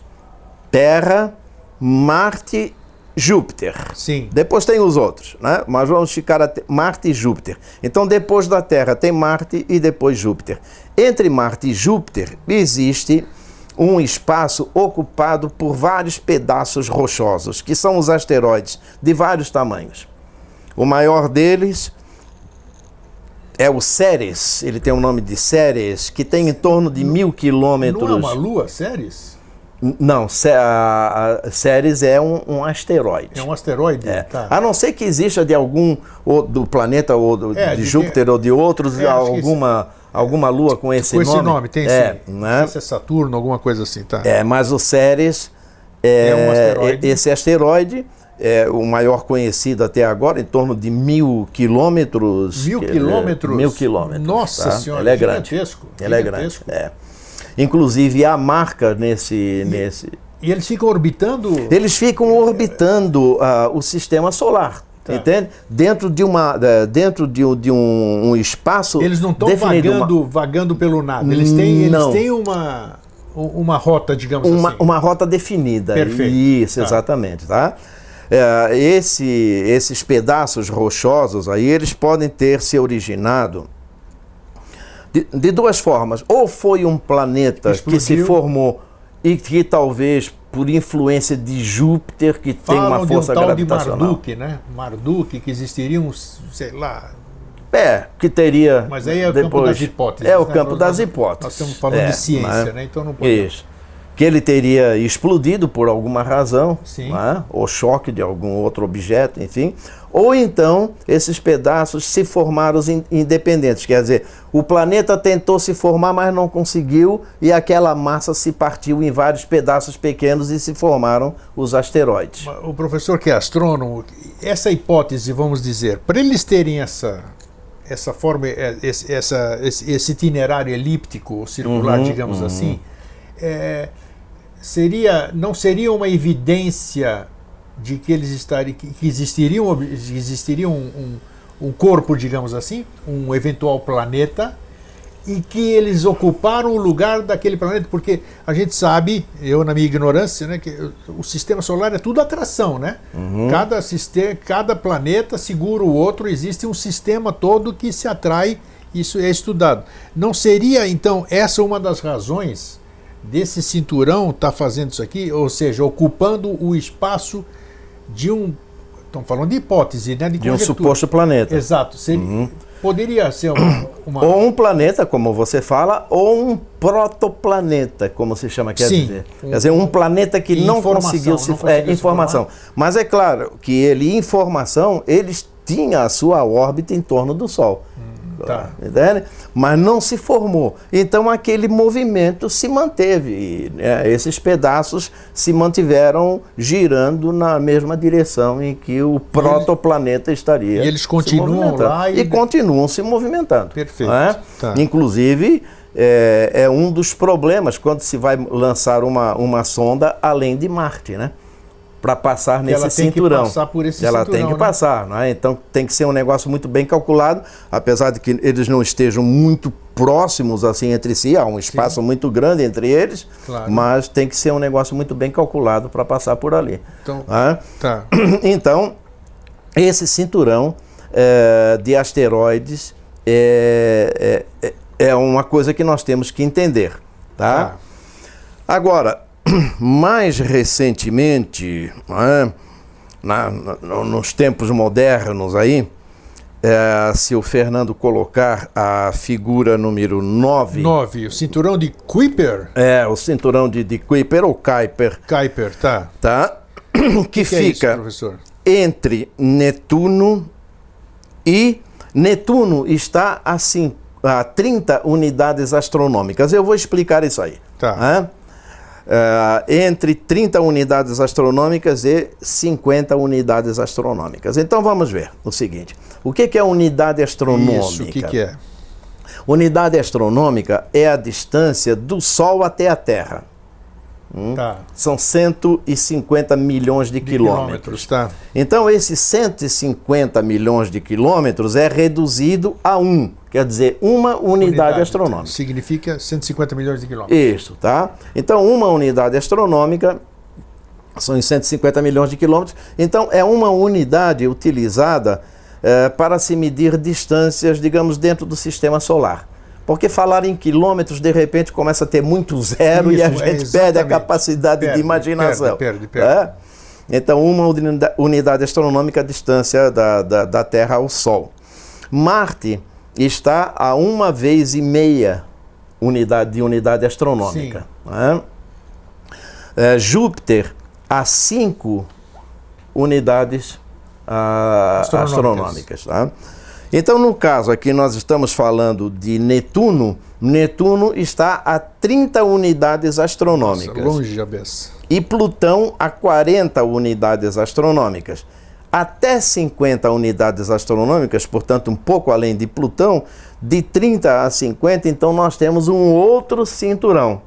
Terra, Marte, Júpiter. Sim. Depois tem os outros, né? Mas vamos ficar até Marte e Júpiter. Então, depois da Terra tem Marte e depois Júpiter. Entre Marte e Júpiter existe um espaço ocupado por vários pedaços rochosos, que são os asteroides de vários tamanhos. O maior deles é o Ceres, ele tem o nome de Ceres, que tem em torno de mil quilômetros. Não é uma lua, Ceres? Não, Ceres é um, um asteroide. É um asteroide? É. Tá. A não ser que exista de algum do planeta ou do- É, de de- Júpiter ou de outros É, alguma alguma lua com esse Com nome. esse nome, tem é, sim. Não né? sei se é Saturno, alguma coisa assim, tá? É, mas o Ceres é, É um asteroide. esse asteroide é o maior conhecido até agora, em torno de mil quilômetros. Mil quilômetros? Mil quilômetros. Nossa tá? Senhora, Ele é grande. gigantesco, Ele é grande. gigantesco. É. Inclusive há marca nesse nesse E eles ficam orbitando. Eles ficam orbitando ah, o sistema solar. Tá. Entende? Dentro de uma eh, dentro de, um- de um, um espaço Eles não estão definido, uma- vagando, vagando pelo nada. Eles têm, eles Não. têm uma, uma rota, digamos uma, assim. uma rota definida. Perfeito. Isso, Tá. exatamente, tá? É, esse, esses pedaços rochosos aí, eles podem ter se originado de, de duas formas. Ou foi um planeta que se Explodiu. formou e que talvez por influência de Júpiter, que tem Falam uma força de um tal de gravitacional. Marduk, né? Marduk, que existiriam, sei lá. É, que teria. Mas aí é o campo depois, das hipóteses. É o né? campo das hipóteses. Nós estamos falando É, de ciência, né? né? Então não pode. Isso. Que ele teria explodido por alguma razão, né? ou choque de algum outro objeto, enfim. Ou então esses pedaços se formaram in- independentes. Quer dizer, o planeta tentou se formar, mas não conseguiu, e aquela massa se partiu em vários pedaços pequenos e se formaram os asteroides. O professor que é astrônomo, essa hipótese, vamos dizer, para eles terem essa essa forma, é, esse, essa, esse, esse itinerário elíptico ou circular, Uhum, digamos assim, é, seria não seria uma evidência de que eles estariam que, existiriam ob- existiria um, um, um corpo, digamos assim, um eventual planeta e que eles ocuparam o lugar daquele planeta, porque a gente sabe, eu na minha ignorância, né, que o sistema solar é tudo atração, né? Cada sistema, cada planeta segura o outro, existe um sistema todo que se atrai, isso é estudado. Não seria então essa uma das razões desse cinturão estar fazendo isso aqui, ou seja, ocupando o espaço de um Estão falando de hipótese, né? De um conjectura. suposto planeta. Exato. Seria, Poderia ser uma, uma- Ou um planeta, como você fala, ou um protoplaneta, como se chama, quer Sim. dizer. Quer dizer, um planeta que não Informação, conseguiu se não conseguiu é, se informação. Mas é claro que ele, informação, eles tinham a sua órbita em torno do Sol. Tá. Entende? Mas não se formou. Então aquele movimento se manteve. E, né, esses pedaços se mantiveram girando na mesma direção em que o protoplaneta estaria. e eles continuam lá e- e continuam se movimentando. Perfeito. né? Tá. Inclusive, é, é um dos problemas quando se vai lançar uma, uma sonda além de Marte, né? Para passar nesse ela tem que cinturão. passar por esse ela cinturão, tem que né? passar, né? Então tem que ser um negócio muito bem calculado, apesar de que eles não estejam muito próximos assim entre si, há um espaço muito grande entre eles, Claro. mas tem que ser um negócio muito bem calculado para passar por ali. Então, né? tá. Então, esse cinturão eh, de asteroides é, é, é uma coisa que nós temos que entender. Tá? Tá. Agora, mais recentemente, é? Na- na- nos tempos modernos aí, É, se o Fernando colocar a figura número 9. 9, o cinturão de Kuiper. É, o cinturão de, de Kuiper ou Kuiper. Kuiper, tá. Tá? Que, que fica é isso, entre Netuno e. Netuno está a, a 30 unidades astronômicas. Eu vou explicar isso aí. Tá. Uh, entre 30 unidades astronômicas e 50 unidades astronômicas. Então vamos ver o seguinte: o que, que é unidade astronômica? Isso, o que, que é? Unidade astronômica é a distância do Sol até a Terra. Hum? Tá. São 150 milhões de, de quilômetros. quilômetros tá. Então, esses 150 milhões de quilômetros é reduzido a um, quer dizer, uma unidade, unidade astronômica. Significa 150 milhões de quilômetros. Isso, tá? Então, uma unidade astronômica são 150 milhões de quilômetros. Então, é uma unidade utilizada é, para se medir distâncias, digamos, dentro do sistema solar. Porque falar em quilômetros, de repente, começa a ter muito zero Isso, e a gente é perde a capacidade perde, de imaginação. Perde, perde. É? Então, uma unidade astronômica a distância da, da, da, Terra ao Sol. Marte está a uma vez e meia unidade de unidade astronômica. É? É, Júpiter a cinco unidades ah, astronômicas. astronômicas tá? Então, no caso aqui, nós estamos falando de Netuno. Netuno está a 30 unidades astronômicas. Nossa, longe beça. E Plutão a 40 unidades astronômicas. Até 50 unidades astronômicas, portanto, um pouco além de Plutão, de 30 a 50, então nós temos um outro cinturão,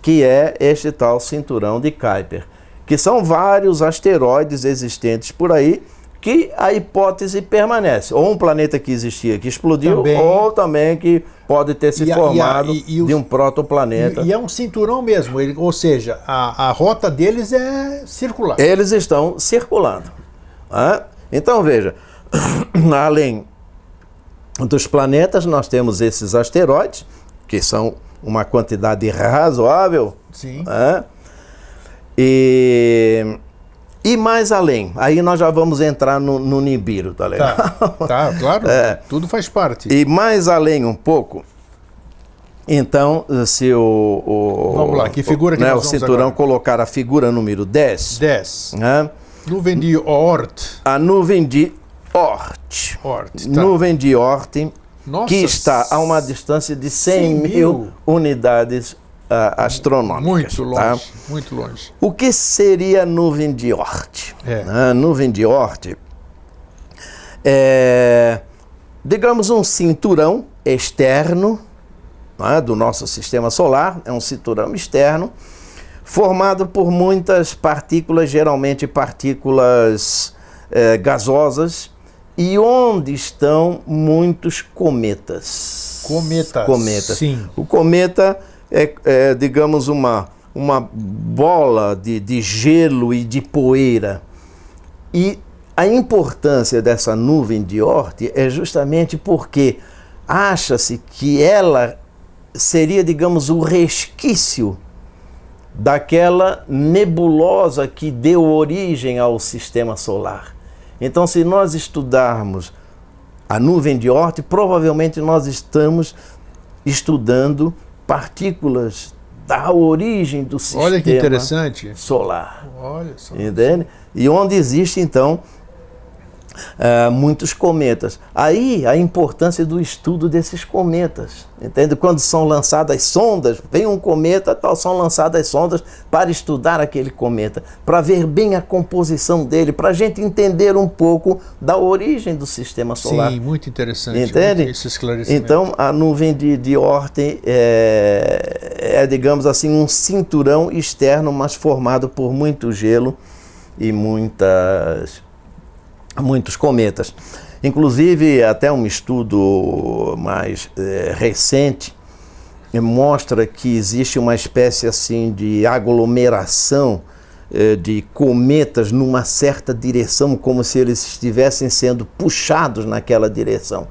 que é este tal cinturão de Kuiper, que são vários asteroides existentes por aí que a hipótese permanece. Ou um planeta que existia que explodiu, também. ou também que pode ter se e formado e e, de um protoplaneta. E, é um cinturão mesmo, ele, ou seja, a, a rota deles é circular. Eles estão circulando. Né? Então veja, além dos planetas, nós temos esses asteroides, que são uma quantidade razoável. Sim. Né? E e mais além, aí nós já vamos entrar no, no Nibiru, tá legal? Tá, tá claro, é. tudo faz parte. E mais além um pouco, então, se o. o vamos lá, que figura que né, nós O cinturão agora? colocar a figura número 10. 10. Né? Nuvem de Oort. A nuvem de Oort. Oort tá. Nuvem de Oort, Nossa, que está a uma distância de 100, 100 mil, mil unidades astronômicas. Muito tá? longe, tá? muito longe. O que seria nuvem de Oort? É. Uh, nuvem de Oort é, digamos, um cinturão externo é, do nosso sistema solar, é um cinturão externo, formado por muitas partículas, geralmente partículas é, gasosas, e onde estão muitos cometas. Cometas. Cometas. Sim. O cometa é, é digamos, uma, uma bola de, de gelo e de poeira. E a importância dessa nuvem de Oort é justamente porque acha-se que ela seria, digamos, o resquício daquela nebulosa que deu origem ao sistema solar. Então, se nós estudarmos a nuvem de Oort, provavelmente nós estamos estudando partículas da origem do sistema Olha que interessante. solar. Olha só. Entende? E onde existe, então, uh, muitos cometas. Aí a importância do estudo desses cometas. Entende? Quando são lançadas sondas, vem um cometa, tal, são lançadas sondas para estudar aquele cometa, para ver bem a composição dele, para a gente entender um pouco da origem do sistema solar. Sim, muito interessante. Entende? Muito esse esclarecimento. Então a nuvem de, de Oort é, é, digamos assim, um cinturão externo, mas formado por muito gelo e muitas muitos cometas. Inclusive, até um estudo mais é, recente mostra que existe uma espécie assim de aglomeração é, de cometas numa certa direção, como se eles estivessem sendo puxados naquela direção.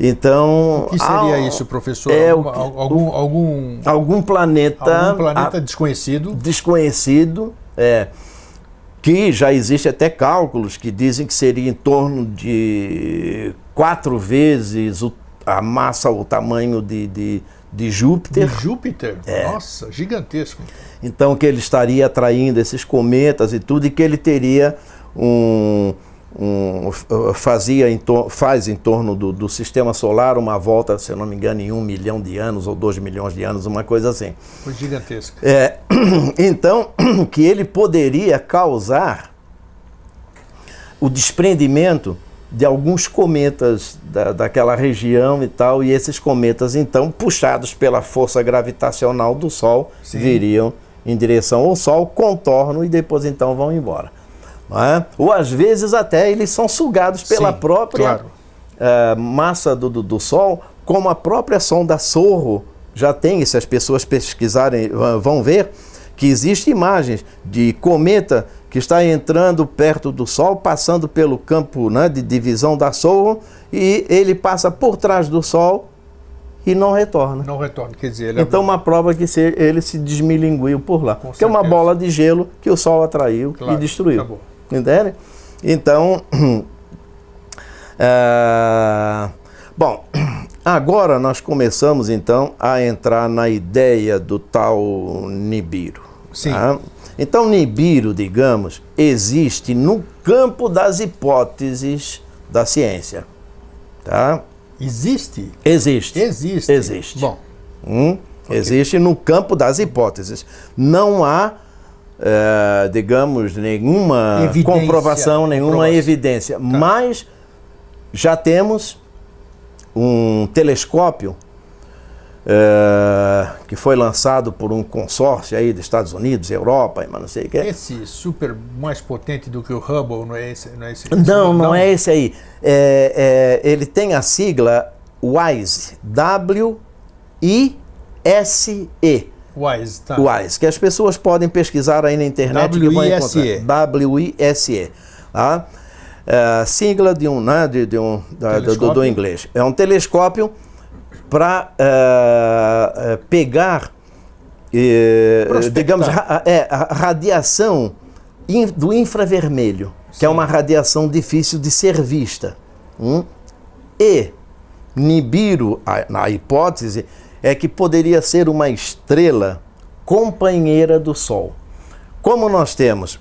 Então, o que seria isso, professor? É algum, algum, algum, algum planeta, algum planeta desconhecido, desconhecido, é, que já existe até cálculos que dizem que seria em torno de quatro vezes o, a massa, o tamanho de, de, de Júpiter. De Júpiter? É. Nossa, gigantesco. Então que ele estaria atraindo esses cometas e tudo, e que ele teria um, um, fazia em faz em torno do, do, sistema solar uma volta, se eu não me engano, em um milhão de anos ou dois milhões de anos, uma coisa assim. Foi gigantesco. É, então, que ele poderia causar o desprendimento de alguns cometas da, daquela região e tal, e esses cometas, então, puxados pela força gravitacional do Sol, Sim. viriam em direção ao Sol, contornam e depois então vão embora. É? Ou às vezes até eles são sugados pela Sim, própria claro. uh, massa do, do, do, Sol, como a própria sonda Sorro já tem, se as pessoas pesquisarem vão ver, que existem imagens de cometa que está entrando perto do Sol, passando pelo campo né, de divisão da Sorro, e ele passa por trás do Sol e não retorna. Não retorna, quer dizer... Ele então, é... uma prova que se, ele se desmilinguiu por lá. Que é uma bola de gelo que o Sol atraiu claro, e destruiu. Entende? Então, é, bom, agora nós começamos então a entrar na ideia do tal Nibiru. Sim. Tá? Então, Nibiru, digamos, existe no campo das hipóteses da ciência. Tá? Existe? Existe. Existe. Existe. Bom. Hum? Okay. Existe no campo das hipóteses. Não há é, digamos, nenhuma evidência, comprovação, nenhuma evidência. Tá. Mas já temos um telescópio é, que foi lançado por um consórcio aí dos Estados Unidos, Europa, mas não sei o que. Esse super mais potente do que o Hubble, não é esse? Não, é esse, não, não, não, é esse aí. É, é, ele tem a sigla WISE, W-I-S-E. WISE, tá. WISE, que as pessoas podem pesquisar aí na internet W -I W-I-S-E. Tá? É, sigla de um, né, de, de um da, do, do, inglês. É um telescópio para é, é, pegar, digamos, ra, é, a radiação in, do infravermelho, Sim. que é uma radiação difícil de ser vista. Hum? E Nibiru, a, na hipótese, é que poderia ser uma estrela companheira do Sol. Como nós temos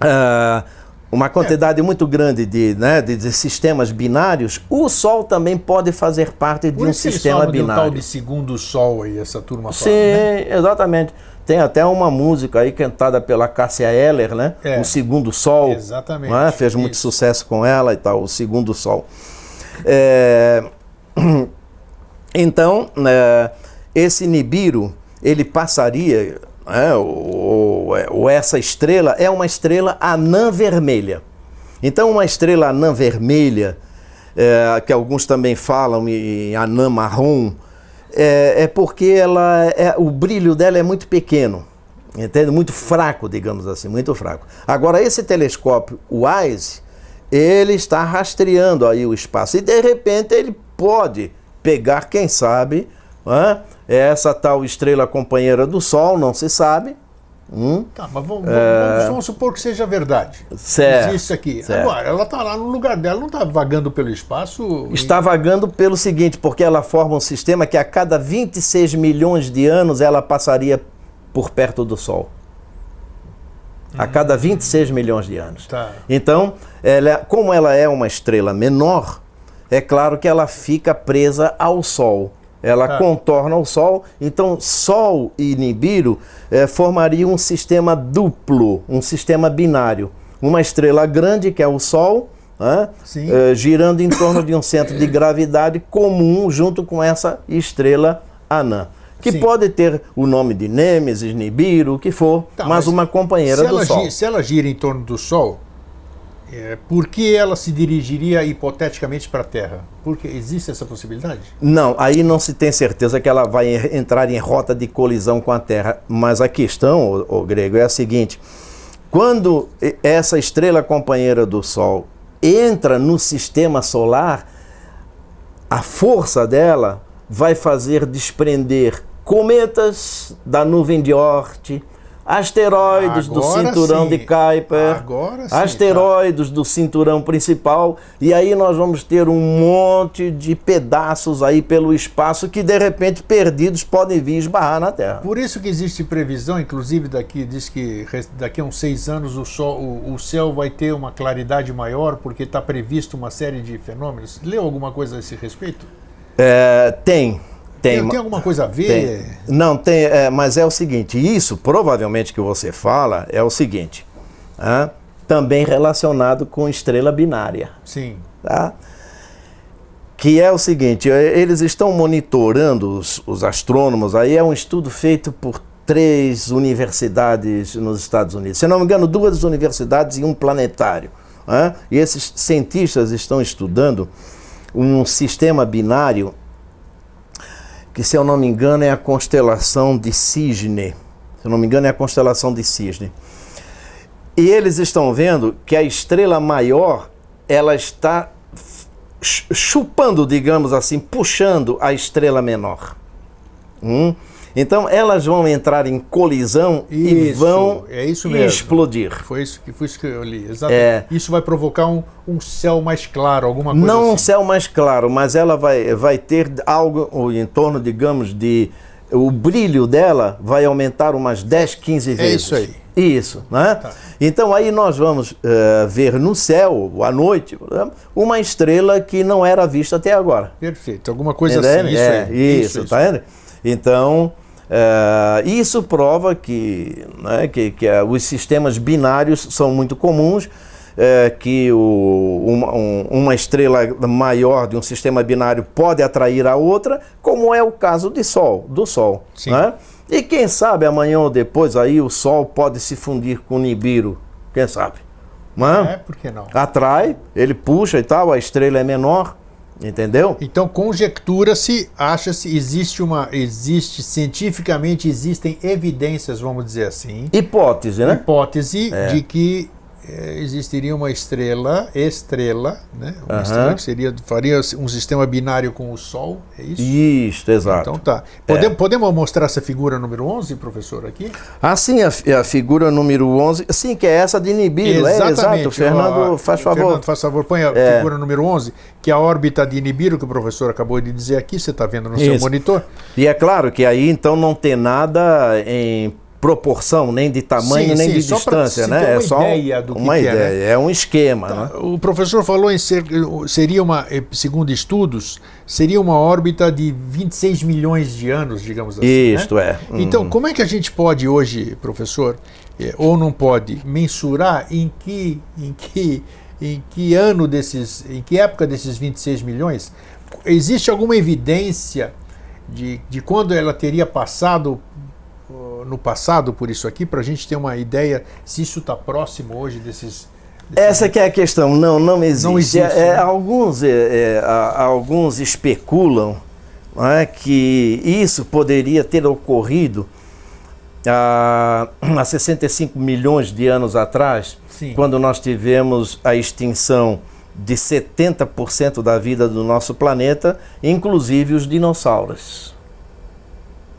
uh, uma quantidade é. muito grande de, né, de, de, sistemas binários, o Sol também pode fazer parte de um sistema binário. tal de segundo Sol aí, essa turma Sim, fala, né? exatamente. Tem até uma música aí cantada pela Cássia Eller, né? É. O Segundo Sol. Exatamente. Né? Fez muito Isso. sucesso com ela e tal, o Segundo Sol. É... Então, né, esse Nibiru, ele passaria, né, ou, ou, essa estrela é uma estrela anã vermelha. Então, uma estrela anã vermelha, é, que alguns também falam em anã marrom, é, é porque ela é, o brilho dela é muito pequeno, entende? Muito fraco, digamos assim, muito fraco. Agora, esse telescópio WISE, ele está rastreando aí o espaço e de repente ele pode pegar, quem sabe, é essa tal estrela companheira do Sol, não se sabe. Hum? Tá, mas vamos, é... vamos, supor que seja verdade. Certo. Existe aqui. Certo. Agora, ela está lá no lugar dela, não está vagando pelo espaço? Está e... vagando pelo seguinte, porque ela forma um sistema que a cada 26 milhões de anos ela passaria por perto do Sol. A cada 26 milhões de anos. Tá. Então, ela, como ela é uma estrela menor, é claro que ela fica presa ao Sol. Ela ah. contorna o Sol, então Sol e Nibiru é, formariam um sistema duplo, um sistema binário. Uma estrela grande, que é o Sol, né, é, girando em torno de um centro de gravidade comum junto com essa estrela anã. Que Sim. pode ter o nome de Nêmesis, Nibiru, o que for, tá, mas, mas, uma companheira do Sol. se ela gira em torno do Sol, é, por que ela se dirigiria hipoteticamente para a Terra? Porque existe essa possibilidade? Não, aí não se tem certeza que ela vai entrar em rota de colisão com a Terra. Mas a questão, o, grego, é a seguinte: quando essa estrela companheira do Sol entra no sistema solar, a força dela vai fazer desprender cometas da nuvem de Oort, asteroides do Agora cinturão sim. de Kuiper, Agora sim, tá. asteroides do cinturão principal, e aí nós vamos ter um monte de pedaços aí pelo espaço que de repente perdidos podem vir esbarrar na Terra. Por isso que existe previsão, inclusive daqui diz que daqui a uns seis anos o, sol, o, o céu vai ter uma claridade maior porque está previsto uma série de fenômenos. Leu alguma coisa a esse respeito? É, tem, tem. Tem, alguma coisa a ver? Tem. Não, tem, é, mas é o seguinte, isso provavelmente que você fala é o seguinte, hã? também relacionado com estrela binária, Sim. tá? Que é o seguinte, é, eles estão monitorando os, os astrônomos, aí é um estudo feito por três universidades nos Estados Unidos. Se não me engano, duas universidades e um planetário. E esses cientistas estão estudando um sistema binário que se eu não me engano é a constelação de Cisne. Se eu não me engano é a constelação de Cisne. E eles estão vendo que a estrela maior, ela está ch- chupando, digamos assim, puxando a estrela menor. Hum? Então elas vão entrar em colisão e Isso, vão é isso explodir. Foi isso, que- foi isso que eu li. Exatamente. É. Isso vai provocar um, um céu mais claro, alguma coisa Não um assim. céu mais claro, mas ela vai, vai ter algo em torno, digamos, de. O brilho dela vai aumentar umas 10, 15 vezes. É isso aí. Tá. Isso, né? Então aí nós vamos eh, ver no céu, à noite, uma estrela que não era vista até agora. Perfeito. Alguma coisa assim. Isso é, aí. isso, tá vendo? Então, eh, isso prova que, né, que, que eh, os sistemas binários são muito comuns, eh, que o- uma, um- uma estrela maior de um sistema binário pode atrair a outra, como é o caso de Sol, do Sol. Né? E quem sabe amanhã ou depois aí o Sol pode se fundir com o Nibiru, quem sabe? Né? É, por que não? Atrai, ele puxa e tal, a estrela é menor, entendeu? Então, conjectura-se, acha-se, existe uma. Existe, cientificamente, existem evidências, vamos dizer assim, Hipótese, né? hipótese É. de que existiria uma estrela, estrela, né? Uma Aham. estrela que seria, faria um sistema binário com o Sol, é isso? Isso, exato. Então tá. Podemos, podemos mostrar essa figura número 11, professor, aqui? Assim, a, fi- a figura número 11, sim, que é essa de Nibiru, é exato. Fernando, Ó, faz favor. Fernando, faz favor, põe a É. figura número 11, que é a órbita de Nibiru, que o professor acabou de dizer aqui, você está vendo no seu Isso. monitor. E é claro que aí então não tem nada em proporção, nem de tamanho, Sim, nem sim, de distância, né? é uma só ideia do que uma que é, ideia, é, um esquema, né? O professor falou em ser, seria uma, eh, segundo estudos, seria uma órbita de 26 milhões de anos, digamos assim. Isto né? é. Então, como é que a gente pode hoje, professor, eh, ou não pode, mensurar em que, em que, em que ano desses, em que época desses 26 milhões? Existe alguma evidência de, de quando ela teria passado no passado por isso aqui, para a gente ter uma ideia se isso está próximo hoje desses. desses Essa que é a questão, não, não existe. Não existe, É, é, né? alguns, é, é, a- alguns especulam é, que isso poderia ter ocorrido há, há 65 milhões de anos atrás, Sim. quando nós tivemos a extinção de 70% da vida do nosso planeta, inclusive os dinossauros.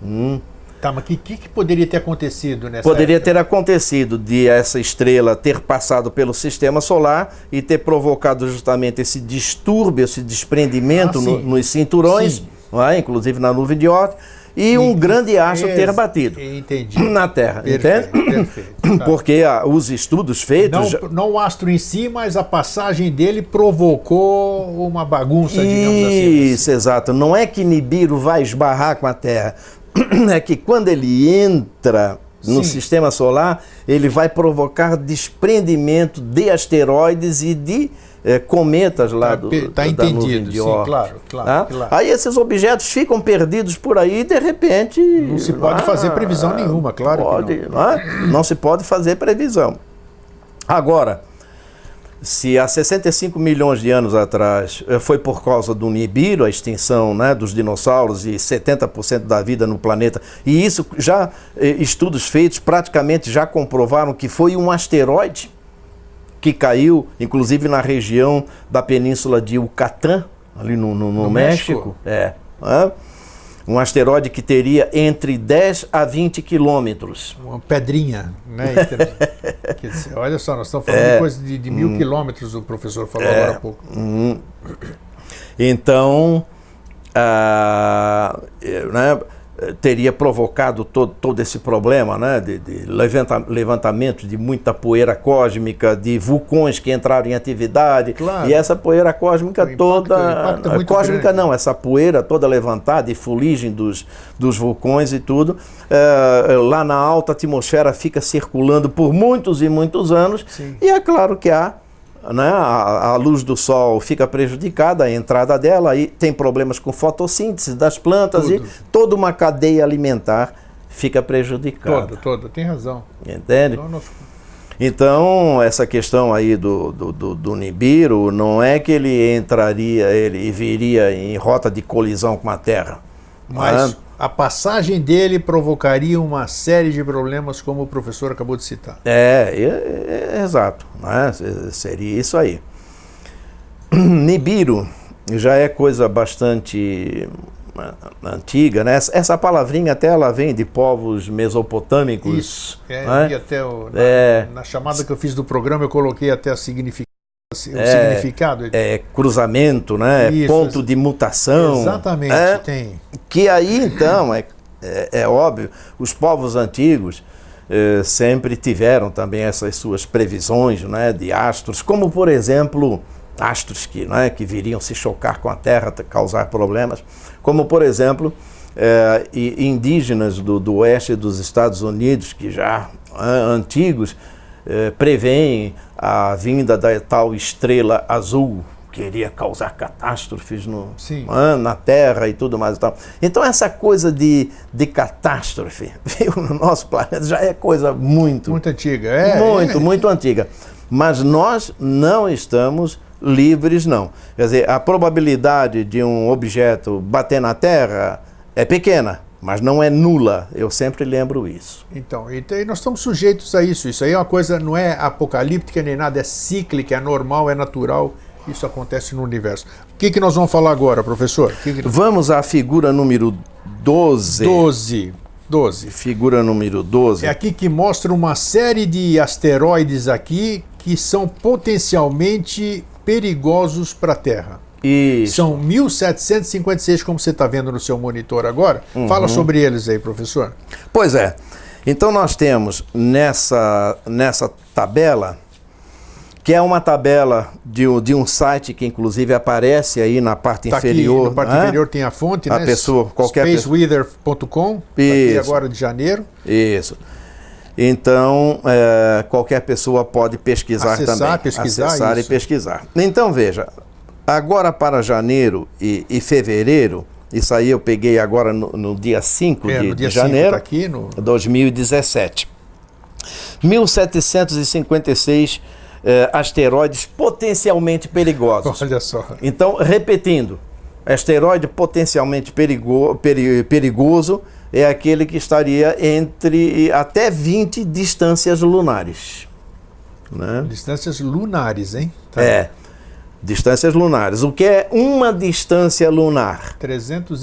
Hum. Tá, mas o que, que, que poderia ter acontecido nessa Poderia época? ter acontecido de essa estrela ter passado pelo sistema solar e ter provocado justamente esse distúrbio, esse desprendimento Ah, no- nos cinturões, Sim. não é? inclusive na nuvem de Oort, e, um grande astro ter batido Entendi. na Terra, Perfeito, entende? perfeito. Tá. Porque ah, os estudos feitos. Não, não o astro em si, mas a passagem dele provocou uma bagunça, digamos assim. Isso, exato. Não é que Nibiru vai esbarrar com a Terra. É que quando ele entra no Sim. sistema solar, ele vai provocar desprendimento de asteroides e de eh, cometas lá Tá do, tá da entendido, sim, claro, claro, tá? claro. Aí esses objetos ficam perdidos por aí e de repente... Não se pode fazer previsão nenhuma, claro Pode, não. não, é? Não se pode fazer previsão. Agora, se há 65 milhões de anos atrás eh, foi por causa do Nibiru, a extinção né, dos dinossauros e 70% da vida no planeta, e isso já, eh, estudos feitos praticamente já comprovaram que foi um asteroide que caiu, inclusive na região da península de Yucatán, ali no, no- no No México. México? É. Hã? Um asteroide que teria entre 10 a 20 quilômetros. Uma pedrinha, né? dizer, olha só, nós estamos falando é, de coisa de, de mil hum, quilômetros, o professor falou é, agora há pouco. Hum, então, ah, né, teria provocado todo, todo esse problema né, de, de levanta, levantamento de muita poeira cósmica, de vulcões que entraram em atividade. Claro. E essa poeira cósmica impacto, toda. Impacto cósmica grande. não, essa poeira toda levantada e fuligem dos, dos vulcões e tudo, é, lá na alta atmosfera fica circulando por muitos e muitos anos. Sim. E é claro que há né, a, a, luz do sol fica prejudicada, a entrada dela, aí tem problemas com fotossíntese das plantas Tudo. e toda uma cadeia alimentar fica prejudicada. Toda, toda, tem razão. Entende? Então, então, essa questão aí do, do, do, do, Nibiru, não é que ele entraria, ele viria em rota de colisão com a Terra. Mas a passagem dele provocaria uma série de problemas, como o professor acabou de citar. É, é, é exato. Né? Seria isso aí. Nibiru já é coisa bastante né, antiga, né? Essa palavrinha até ela vem de povos mesopotâmicos. Isso. É, né? até o, na, é, na, chamada que eu fiz do programa eu coloquei até a significação o é, significado. É cruzamento, né? Isso, ponto de mutação. Exatamente, é, tem. Que aí então, é, é, é óbvio, os povos antigos eh, sempre tiveram também essas suas previsões né, de astros, como por exemplo astros que, né, que viriam se chocar com a Terra, causar problemas, como por exemplo eh, indígenas do, do oeste dos Estados Unidos, que já antigos, eh, preveem a vinda da tal estrela azul que iria causar catástrofes no, ah, na Terra e tudo mais e tal. Então essa coisa de, de catástrofe viu, no nosso planeta já é coisa muito... Muito antiga. É, muito, é. muito antiga. Mas nós não estamos livres, não. Quer dizer, a probabilidade de um objeto bater na Terra é pequena mas não é nula. Eu sempre lembro isso. Então, e nós estamos sujeitos a isso. Isso aí é uma coisa, não é apocalíptica nem nada, é cíclica, é normal, é natural. Isso acontece no universo. O que, que nós vamos falar agora, professor? Que que... Vamos à figura número 12. 12. 12. Figura número 12. É aqui que mostra uma série de asteroides aqui que são potencialmente perigosos para a Terra. Isso. São 1756, como você está vendo no seu monitor agora. Uhum. Fala sobre eles aí, professor. Pois é. Então nós temos nessa, nessa tabela, que é uma tabela de, de um site que inclusive aparece aí na parte tá inferior. Aqui, na parte né? inferior tem a fonte, a né? pessoa, qualquer Spaceweather.com, tá agora de janeiro. Isso. Então, é, qualquer pessoa pode pesquisar Acessar, também. Pesquisar, Acessar isso. e pesquisar. Então, veja, Agora para janeiro e, e fevereiro, isso aí eu peguei agora no, no dia 5 é, de, dia de janeiro tá aqui no... 2017. 1756 eh, asteroides potencialmente perigosos. Olha só. Então, repetindo, asteroide potencialmente perigo, peri, perigoso é aquele que estaria entre até 20 distâncias lunares. Né? Distâncias lunares, hein? Tá. É. Distâncias lunares. O que é uma distância lunar?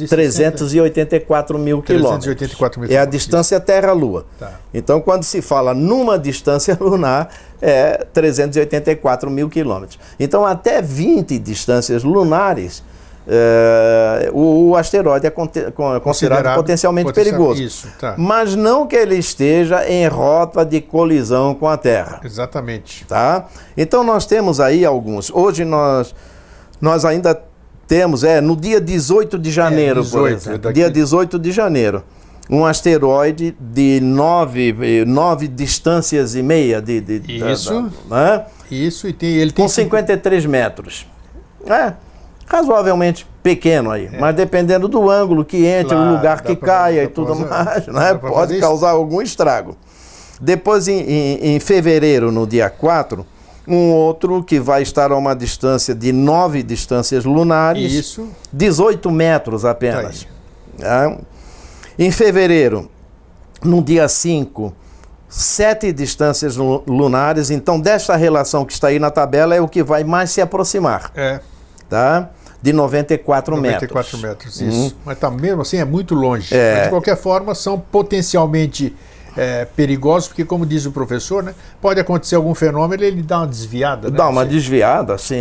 384 mil quilômetros. 384 mil é a distância Terra-Lua. Tá. Então, quando se fala numa distância lunar, é 384 mil quilômetros. Então, até 20 distâncias lunares é, o, o, asteroide é considerado, considerado potencialmente perigoso. Isso, tá. Mas não que ele esteja em rota de colisão com a Terra. Exatamente. Tá? Então nós temos aí alguns. Hoje nós, nós ainda temos, é, no dia 18 de janeiro, é, 18, por exemplo. Daqui... Dia 18 de janeiro. Um asteroide de nove, nove distâncias e meia de. de Isso. Da, da, né? Isso, e tem, ele tem. Com 53 metros. É razoavelmente pequeno aí, é. mas dependendo do ângulo que entre, claro, o lugar que caia e tudo fazer, mais, né, pode causar algum estrago. Depois, em, em, em, fevereiro, no dia 4, um outro que vai estar a uma distância de nove distâncias lunares, Isso. 18 metros apenas. Tá em fevereiro, no dia 5, sete distâncias lunares. Então, desta relação que está aí na tabela, é o que vai mais se aproximar. É. Tá? De 94, 94 metros. metros, isso. Mas tá mesmo assim, é muito longe. É. Mas, de qualquer forma, são potencialmente é, perigosos, porque, como diz o professor, né, pode acontecer algum fenômeno e ele dá uma desviada. né? Dá uma Sim. desviada, sim.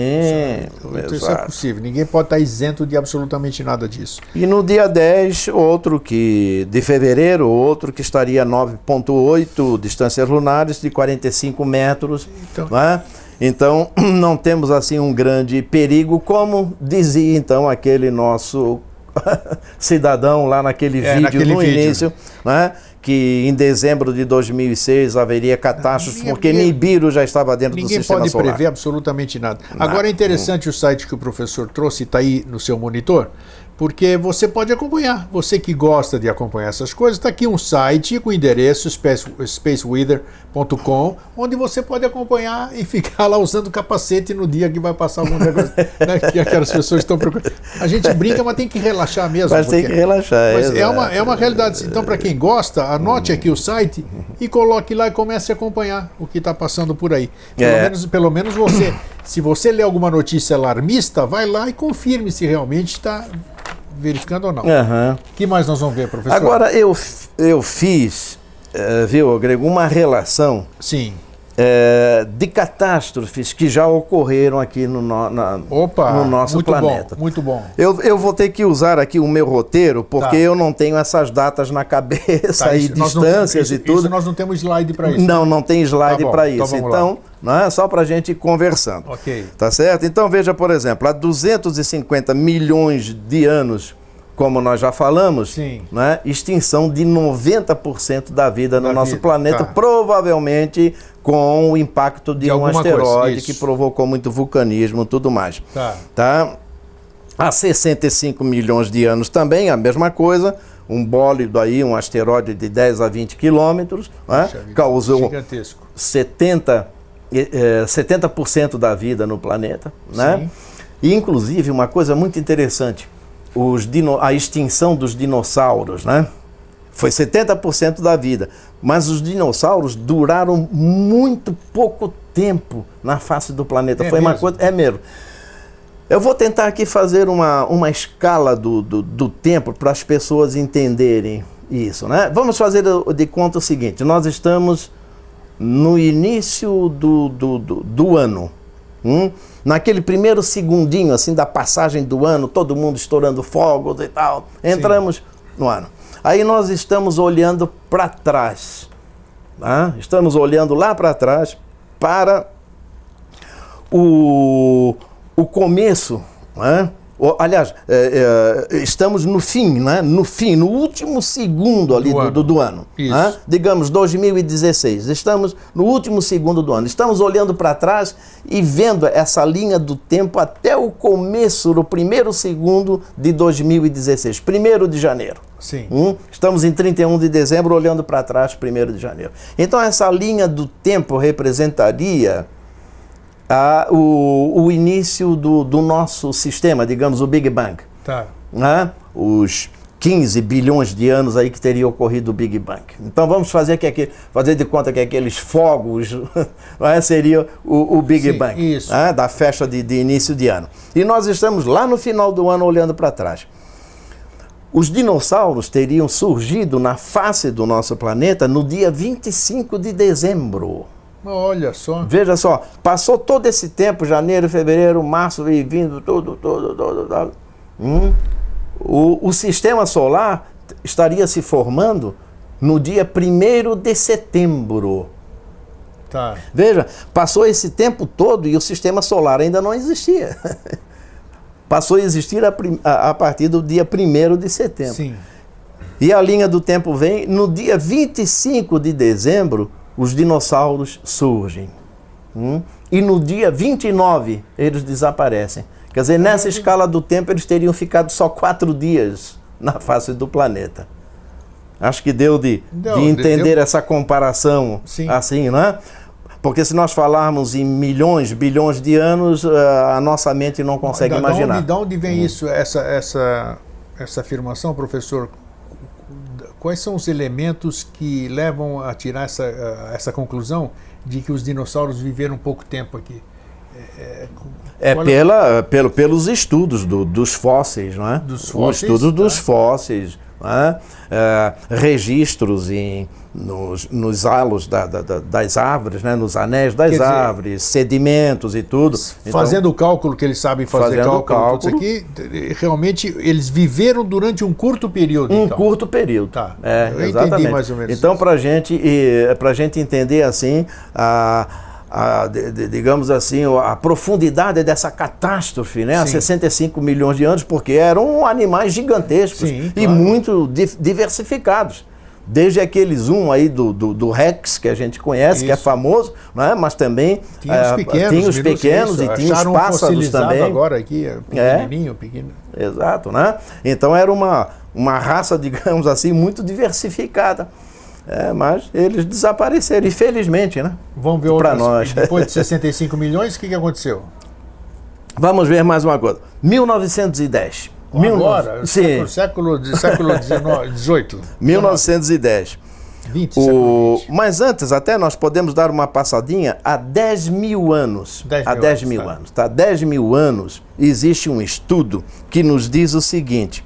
Então, isso é exato. possível. Ninguém pode estar isento de absolutamente nada disso. E no dia 10, outro que de fevereiro, outro que estaria a 9.8 distâncias lunares de 45 metros, Então- não é? Então, não temos assim um grande perigo, como dizia então aquele nosso cidadão lá naquele É, vídeo naquele no vídeo. início, né? que em dezembro de 2006 haveria catástrofes Ninguém- porque ninguém- Nibiru já estava dentro do Ninguém sistema pode solar. prever absolutamente nada. Agora é interessante o site que o professor trouxe, está aí no seu monitor, porque você pode acompanhar. Você que gosta de acompanhar essas coisas, está aqui um site com endereço space- spaceweather.com, onde você pode acompanhar e ficar lá usando capacete no dia que vai passar algum negócio né, que aquelas pessoas estão procurando. A gente brinca, mas tem que relaxar mesmo. Mas tem porque- que relaxar. mas é uma, é uma realidade. Então, para quem gosta, anote aqui o site e coloque lá e comece a acompanhar o que está passando por aí. Pelo, É. menos, pelo menos você, se você lê alguma notícia alarmista, vai lá e confirme se realmente está verificando ou não. O Aham. que mais nós vamos ver, professor? Agora, eu, eu fiz, eh, viu, Grego, uma relação Sim. eh, de catástrofes que já ocorreram aqui no, no- na- Opa, no nosso muito planeta. bom, muito bom. Eu, eu vou ter que usar aqui o meu roteiro, porque Tá. eu não tenho essas datas na cabeça Tá, e isso- nós não distâncias temos- e isso- tudo. Isso nós não temos slide para isso. Não, não tem slide Tá para então isso. lá. Então, não é só para a gente ir conversando. Ok. Tá certo? Então veja, por exemplo, há 250 milhões de anos, como nós já falamos, Sim. né, extinção de 90% da vida no Da nosso vida, planeta, tá. provavelmente com o impacto de, De um asteroide que provocou muito vulcanismo e tudo mais. Tá. Tá? Há 65 milhões de anos também, a mesma coisa. Um bólido aí, um asteroide de 10 a 20 quilômetros, né, vida, causou Gigantesco. 70, eh, eh, 70% da vida no planeta, né? Sim. E inclusive uma coisa muito interessante, dino, a extinção dos dinossauros, né? Foi 70% da vida, mas os dinossauros duraram muito pouco tempo na face do planeta. É Foi uma mesmo? coisa, é mesmo. Eu vou tentar aqui fazer uma, uma escala do, do, do tempo para as pessoas entenderem isso, né? Vamos fazer de conta o seguinte: nós estamos no início do, do, do, do ano. hum? Naquele primeiro segundinho, assim, da passagem do ano, todo mundo estourando fogos e tal. Entramos no ano. Aí nós estamos olhando para trás. tá? Estamos olhando lá para trás para o, o começo, né? Aliás, é, é, estamos no fim, né? no fim, no último segundo ali Do do, ano. do, do ano. Isso. né? Digamos 2016, estamos no último segundo do ano. Estamos olhando para trás e vendo essa linha do tempo até o começo, no primeiro segundo de 2016, primeiro de janeiro. Sim. Hum? Estamos em 31 de dezembro, olhando para trás, 1 de janeiro. Então, essa linha do tempo representaria ah, o, o início do, do nosso sistema, digamos, o Big Bang. Tá. né? Os 15 bilhões de anos aí que teria ocorrido o Big Bang. Então vamos fazer, que fazer de conta que aqueles fogos né, seria o, o Big Sim, Bang isso. né, da festa de, de início de ano. E nós estamos lá no final do ano olhando para trás. Os dinossauros teriam surgido na face do nosso planeta no dia 25 de dezembro. Olha só. Veja só, passou todo esse tempo, janeiro, fevereiro, março, veio vindo, tudo, tudo, tudo, tudo. Hum? O, o sistema solar estaria se formando no dia 1 de setembro. Tá. Veja, passou esse tempo todo e o sistema solar ainda não existia. Passou a existir a, a- a partir do dia 1 de setembro. Sim. E a linha do tempo vem, no dia 25 de dezembro, os dinossauros surgem. Hum? E no dia 29, eles desaparecem. Quer dizer, nessa escala do tempo, eles teriam ficado só quatro dias na face do planeta. Acho que deu de, Deu, de de- entender deu. essa comparação Sim. assim, né? Porque se nós falarmos em milhões, bilhões de anos, eh, a nossa mente não consegue da, imaginar. Da onde, da onde vem isso, essa, essa, essa afirmação, professor? Quais são os elementos que levam a tirar essa, essa conclusão de que os dinossauros viveram pouco tempo aqui? É, É pela, pelo, pelos estudos do, dos fósseis, não é? Dos fósseis. estudos tá. dos fósseis, é? É, registros em, nos, nos halos da, da, da, das árvores, né? nos anéis das dizer, árvores, sedimentos e tudo. Então, Fazendo o cálculo que eles sabem fazer cálculo, cálculo. isso aqui, realmente eles viveram durante um curto período. um então. curto período. Tá. É, Eu entendi exatamente. mais ou menos Então, para gente, a gente entender assim, a, a, digamos assim, a profundidade dessa catástrofe, né? Há Sim. 65 milhões de anos, porque eram animais gigantescos Sim, e claro. muito di- diversificados. Desde aquele zoom aí do, do, do Rex, que a gente conhece, que é Isso. famoso, não é? mas também Tinha os eh, pequenos, tinha os pequenos isso. e tinha os um pássaros também. agora aqui, é pequenininho, pequeno. Exato, né? Então era uma, uma raça, digamos assim, muito diversificada. É, mas eles desapareceram, infelizmente, né? Vamos ver outras. nós. Depois de 65 milhões, o que, que aconteceu? Vamos ver mais uma coisa. 1910. Agora, Sim, século, século, século 18. 1910. 20, século O, 20. mas antes, até nós podemos dar uma passadinha há 10 mil anos. 10 há mil 10 anos, mil tá. anos. Tá? 10 mil anos existe um estudo que nos diz o seguinte: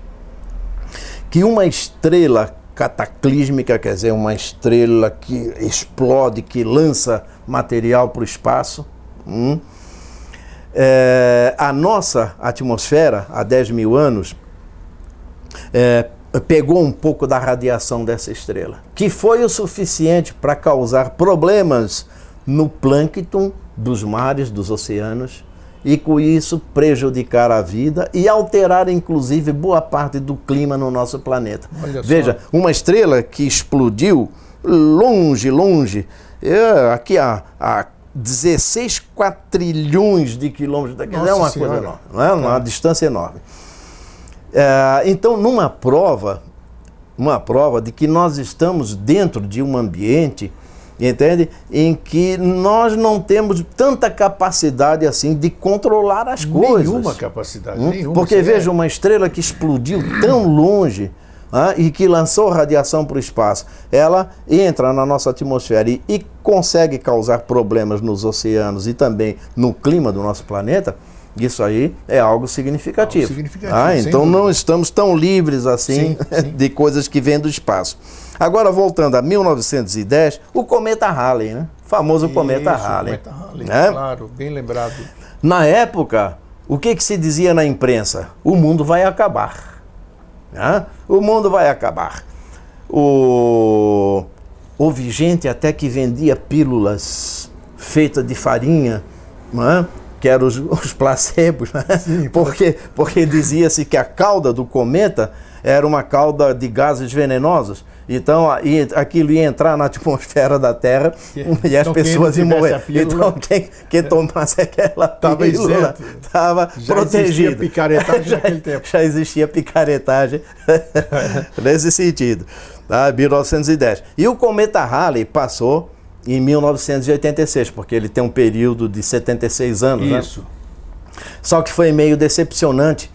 que uma estrela cataclísmica, quer dizer, uma estrela que explode, que lança material para o espaço, hum, é, a nossa atmosfera, há 10 mil anos, é, pegou um pouco da radiação dessa estrela, que foi o suficiente para causar problemas no plâncton dos mares, dos oceanos, e com isso prejudicar a vida e alterar inclusive boa parte do clima no nosso planeta. Olha só. Veja, uma estrela que explodiu longe, longe, é, aqui a, a 16 quatrilhões de quilômetros daqui, Nossa é uma Senhora. coisa enorme, não é? uma distância enorme. É, então, numa prova, uma prova de que nós estamos dentro de um ambiente, entende? Em que nós não temos tanta capacidade assim de controlar as coisas. Nenhuma capacidade, Hum? nenhuma. Porque Você veja uma estrela que explodiu tão longe ah, e que lançou radiação para o espaço, ela entra na nossa atmosfera e, e consegue causar problemas nos oceanos e também no clima do nosso planeta. Isso aí é algo significativo. Algo significativo, Ah, então não dúvida. estamos tão livres assim Sim, sim. de coisas que vêm do espaço. Agora, voltando a 1910, o cometa Halley, né? O famoso cometa Isso, Halley. cometa Halley, né? Claro, bem lembrado. Na época, o que, que se dizia na imprensa? O mundo vai acabar. Né? O mundo vai acabar. O... Houve gente até que vendia pílulas feitas de farinha, né? que eram os, os placebos, né? porque, porque dizia-se que a cauda do cometa era uma cauda de gases venenosos. Então aquilo ia entrar na atmosfera da Terra e as Então, pessoas iam morrer. pílula- Então quem, quem tomasse aquela Tava pílula estava protegido. existia picaretagem já, naquele tempo. já existia picaretagem nesse sentido. Tá? 1910. E o cometa Halley passou em 1986, porque ele tem um período de 76 anos. né? Isso. Só que foi meio decepcionante,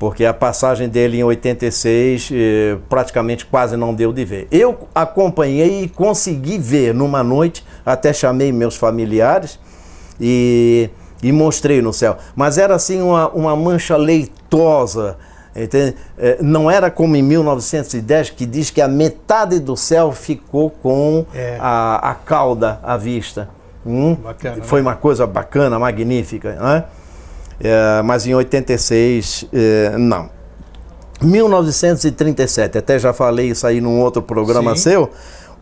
porque a passagem dele em 86 eh, praticamente quase não deu de ver. Eu acompanhei e consegui ver numa noite, até chamei meus familiares e, e mostrei no céu. Mas era assim uma, uma mancha leitosa. entende? Eh, Não era como em 1910, que diz que a metade do céu ficou com É. a, a cauda à vista. Hum? Bacana, né? Foi uma coisa bacana, magnífica. Né? É, mas em 86, é, não. 1937, até já falei isso aí num outro programa Sim. seu,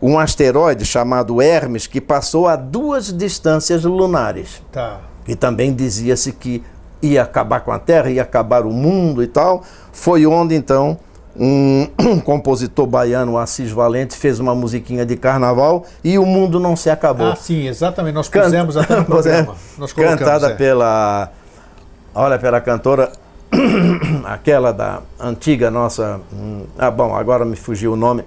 um asteroide chamado Hermes que passou a duas distâncias lunares. Tá. E também dizia-se que ia acabar com a Terra, ia acabar o mundo e tal. Foi onde então um, um compositor baiano, Assis Valente, fez uma musiquinha de carnaval e o mundo não se acabou. Ah, sim, exatamente. Nós pusemos até no programa. Nós Cantada é. pela. Olha, pela cantora. aquela da antiga nossa. hum, Ah, bom, agora me fugiu o nome.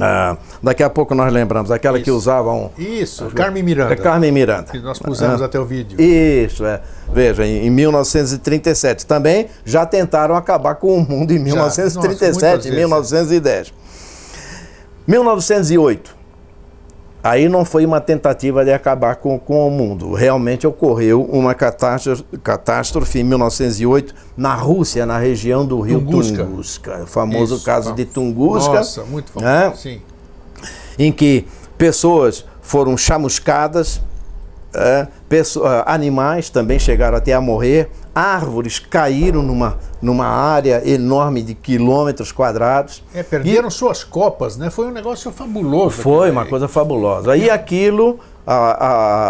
Ah, daqui a pouco nós lembramos. Aquela que Isso. usavam. Isso, Carmen Miranda. É Carmen Miranda. Que nós pusemos Ah, até o vídeo. Isso, é. Veja, em, em 1937 também já tentaram acabar com o mundo em Nossa, 1937, muitas em vezes. 1910. 1908. Aí não foi uma tentativa de acabar com, com o mundo. Realmente ocorreu uma catástrofe, catástrofe em 1908 na Rússia, na região do rio Tunguska. Tunguska o famoso Isso, caso de Tunguska. Nossa, muito famoso. Né? Sim. Em que pessoas foram chamuscadas, é, pessoas, animais também chegaram até a morrer, árvores caíram numa, numa área enorme de quilômetros quadrados. É, perderam e, suas copas, né? Foi um negócio fabuloso. Foi uma coisa fabulosa. E aquilo, a, a,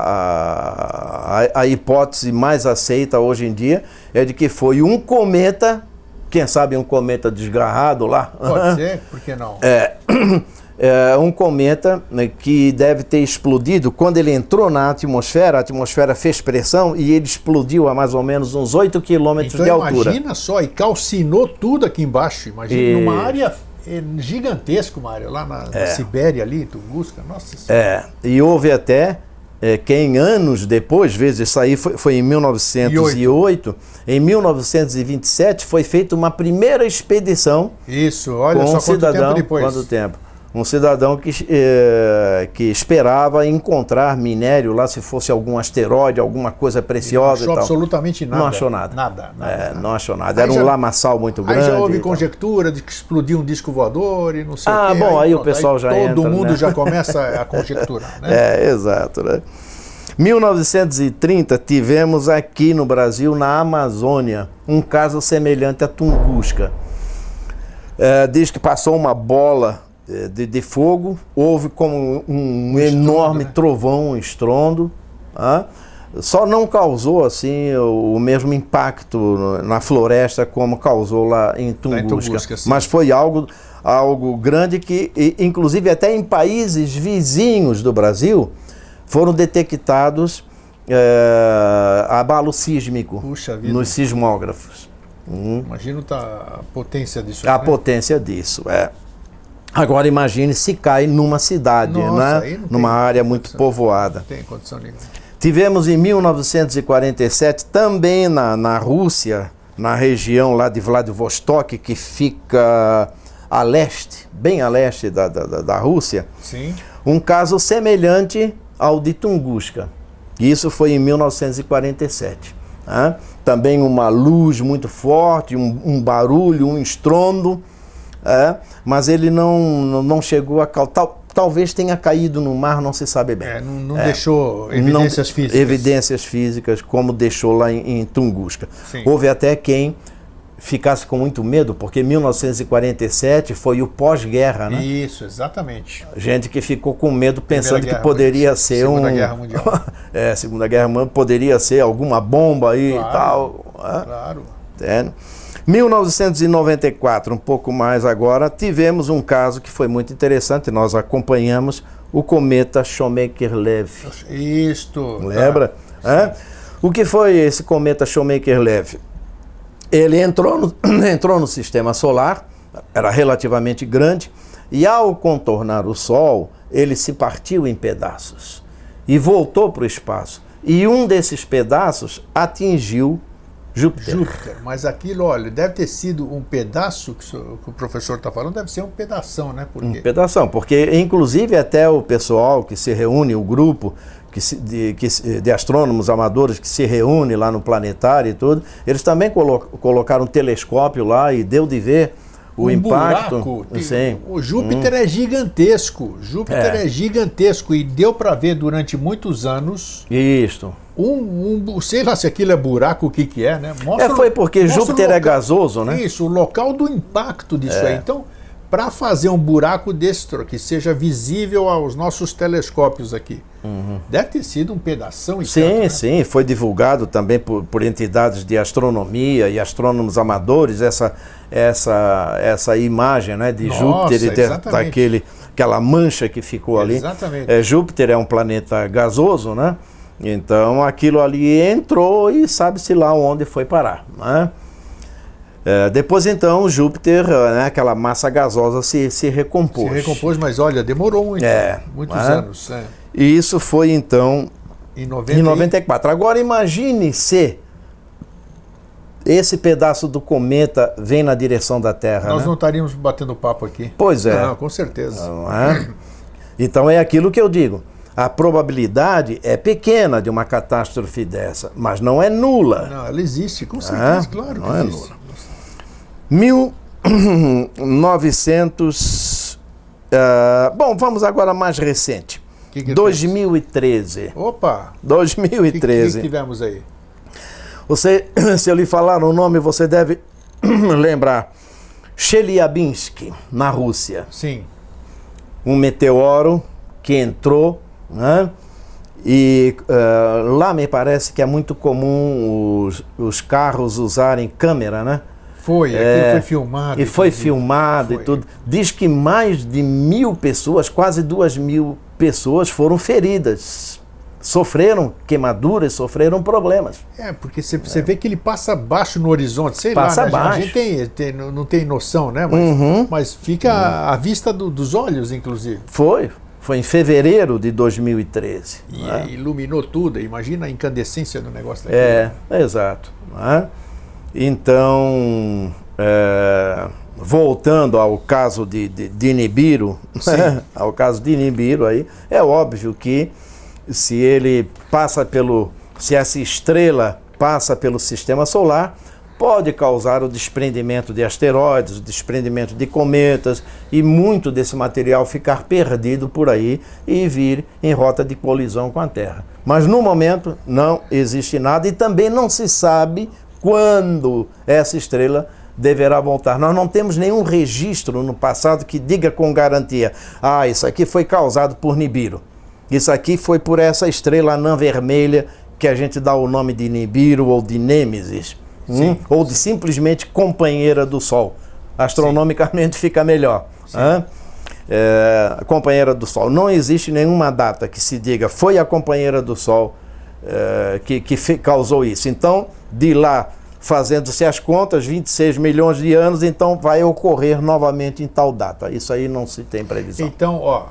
a, a, hipótese mais aceita hoje em dia é de que foi um cometa, quem sabe um cometa desgarrado lá. Pode ser, por que não? É. é, um cometa né, que deve ter explodido quando ele entrou na atmosfera, a atmosfera fez pressão e ele explodiu a mais ou menos uns 8 quilômetros então, de altura. Imagina só, e calcinou tudo aqui embaixo. Imagina, e... numa área é, gigantesca, uma área lá na, é. na Sibéria ali, Tunguska, nossa senhora. É, e houve até é, quem anos depois, vezes isso aí foi, foi em 1908, em 1927 foi feita uma primeira expedição. Isso, olha com só um cidadão, quanto tempo depois. Quanto tempo? Um cidadão que, eh, que esperava encontrar minério lá, se fosse algum asteroide, alguma coisa preciosa. Não achou absolutamente nada. Não achou nada. Nada. nada, é, nada. Não achou nada. Era aí um já, lamaçal muito grande. Aí já houve conjectura de que explodiu um disco voador e não sei ah, o quê. bom, aí, aí o pessoal aí já todo entra. Todo mundo né? já começa a conjecturar. Né? É, exato. Né? 1930 tivemos aqui no Brasil, na Amazônia, um caso semelhante a Tunguska. É, diz que passou uma bola de, de fogo, houve como um, um enorme né? trovão, um estrondo. Ah, só não causou assim o, mesmo impacto na floresta como causou lá em Tunguska, Tunguska mas foi algo algo grande que inclusive até em países vizinhos do Brasil foram detectados é, abalo sísmico nos sismógrafos. Hum. Imagina tá a potência disso. A né? potência disso, é. Agora imagine se cai numa cidade, Nossa, né? numa área muito condição, povoada. Não tem condição nenhuma. Tivemos em 1947, também na, na Rússia, na região lá de Vladivostok, que fica a leste, bem a leste da, da, da Rússia, Sim. um caso semelhante ao de Tunguska. Isso foi em 1947. Né? Também uma luz muito forte, um, um barulho, um estrondo é, mas ele não, não chegou a tal, talvez tenha caído no mar, não se sabe bem. É, não, não é, deixou evidências não, físicas. Evidências físicas, como deixou lá em, em Tunguska. Sim. Houve até quem ficasse com muito medo, porque 1947 foi o pós-guerra, né? Isso, exatamente. Gente que ficou com medo pensando que poderia ser Segunda um... Segunda Guerra Mundial. é, Segunda Guerra Mundial, poderia ser alguma bomba aí claro, e tal. Claro. É. 1994, um pouco mais agora, tivemos um caso que foi muito interessante, nós acompanhamos o cometa Shoemaker-Levy. Isto. Lembra? Tá. O que foi esse cometa Shoemaker-Levy? Ele entrou no, entrou no sistema solar, era relativamente grande, e ao contornar o Sol, ele se partiu em pedaços e voltou para o espaço. E um desses pedaços atingiu Júpiter. Júpiter. Mas aquilo, olha, deve ter sido um pedaço que o professor está falando, deve ser um pedação, né? Por um pedação, porque inclusive até o pessoal que se reúne, o grupo que se, de, que, de astrônomos amadores que se reúne lá no planetário e tudo, eles também colo colocaram um telescópio lá e deu de ver o um impacto. Buraco, sim. O Júpiter hum. é gigantesco. Júpiter é. é gigantesco e deu para ver durante muitos anos. Isto um, um, sei lá se aquilo é buraco, o que, que é, né? Mostra, é, foi porque Júpiter é local, é gasoso, né? Isso, o local do impacto disso é. aí. Então, para fazer um buraco desse que seja visível aos nossos telescópios aqui, uhum. deve ter sido um pedação. Sim, tanto, né? sim, foi divulgado também por, por entidades de astronomia e astrônomos amadores essa essa essa imagem, né, de Nossa, Júpiter e de, daquele aquela mancha que ficou ali. Exatamente. É, Júpiter é um planeta gasoso, né? Então aquilo ali entrou e sabe-se lá onde foi parar. Né? É, depois então Júpiter, né, aquela massa gasosa se, se recompôs. Se recompôs, mas olha, demorou muito, é, muitos né? anos. É. E isso foi então em, 90 em 94. Agora imagine se esse pedaço do cometa vem na direção da Terra. Nós né? não estaríamos batendo papo aqui. Pois é. Não, com certeza. Não é? Então é aquilo que eu digo. A probabilidade é pequena de uma catástrofe dessa, mas não é nula. Não, ela existe, com certeza, É? claro que Não é existe. nula. 1900. ah, bom, vamos agora mais recente. Que que 2013. Opa! O que, que, que 2013. tivemos aí? Você, se eu lhe falar o nome, você deve lembrar. Chelyabinsk, na Rússia. Sim. Um meteoro que entrou, né? E ah, lá me parece que é muito comum os, os carros usarem câmera, né? Foi, É, foi filmado. E foi inclusive. filmado Foi. e tudo. Diz que mais de mil pessoas, quase duas mil pessoas foram feridas. Sofreram queimaduras, sofreram problemas. É, porque você, você vê que ele passa baixo no horizonte, sei Passa lá, né? A baixo. gente tem, tem- não tem noção, né? Mas, Uhum. mas fica à vista do- dos olhos, inclusive. Foi. Foi em fevereiro de 2013. E né? é, iluminou tudo. Imagina a incandescência do negócio daquele. É, exato. né? Então, é, voltando ao caso de, de, de Nibiru, Sim. ao caso de Nibiru aí, é óbvio que se ele passa pelo, se essa estrela passa pelo sistema solar, pode causar o desprendimento de asteroides, o desprendimento de cometas e muito desse material ficar perdido por aí e vir em rota de colisão com a Terra. Mas no momento não existe nada e também não se sabe quando essa estrela deverá voltar. Nós não temos nenhum registro no passado que diga com garantia: ah, isso aqui foi causado por Nibiru. Isso aqui foi por essa estrela anã vermelha que a gente dá o nome de Nibiru ou de Nêmesis, hum? ou de simplesmente companheira do Sol. Astronomicamente fica melhor. hã? É, companheira do Sol. Não existe nenhuma data que se diga foi a companheira do Sol é, que, que causou isso. Então, de lá, fazendo-se as contas, 26 milhões de anos, então vai ocorrer novamente em tal data. Isso aí não se tem previsão. Então, ó,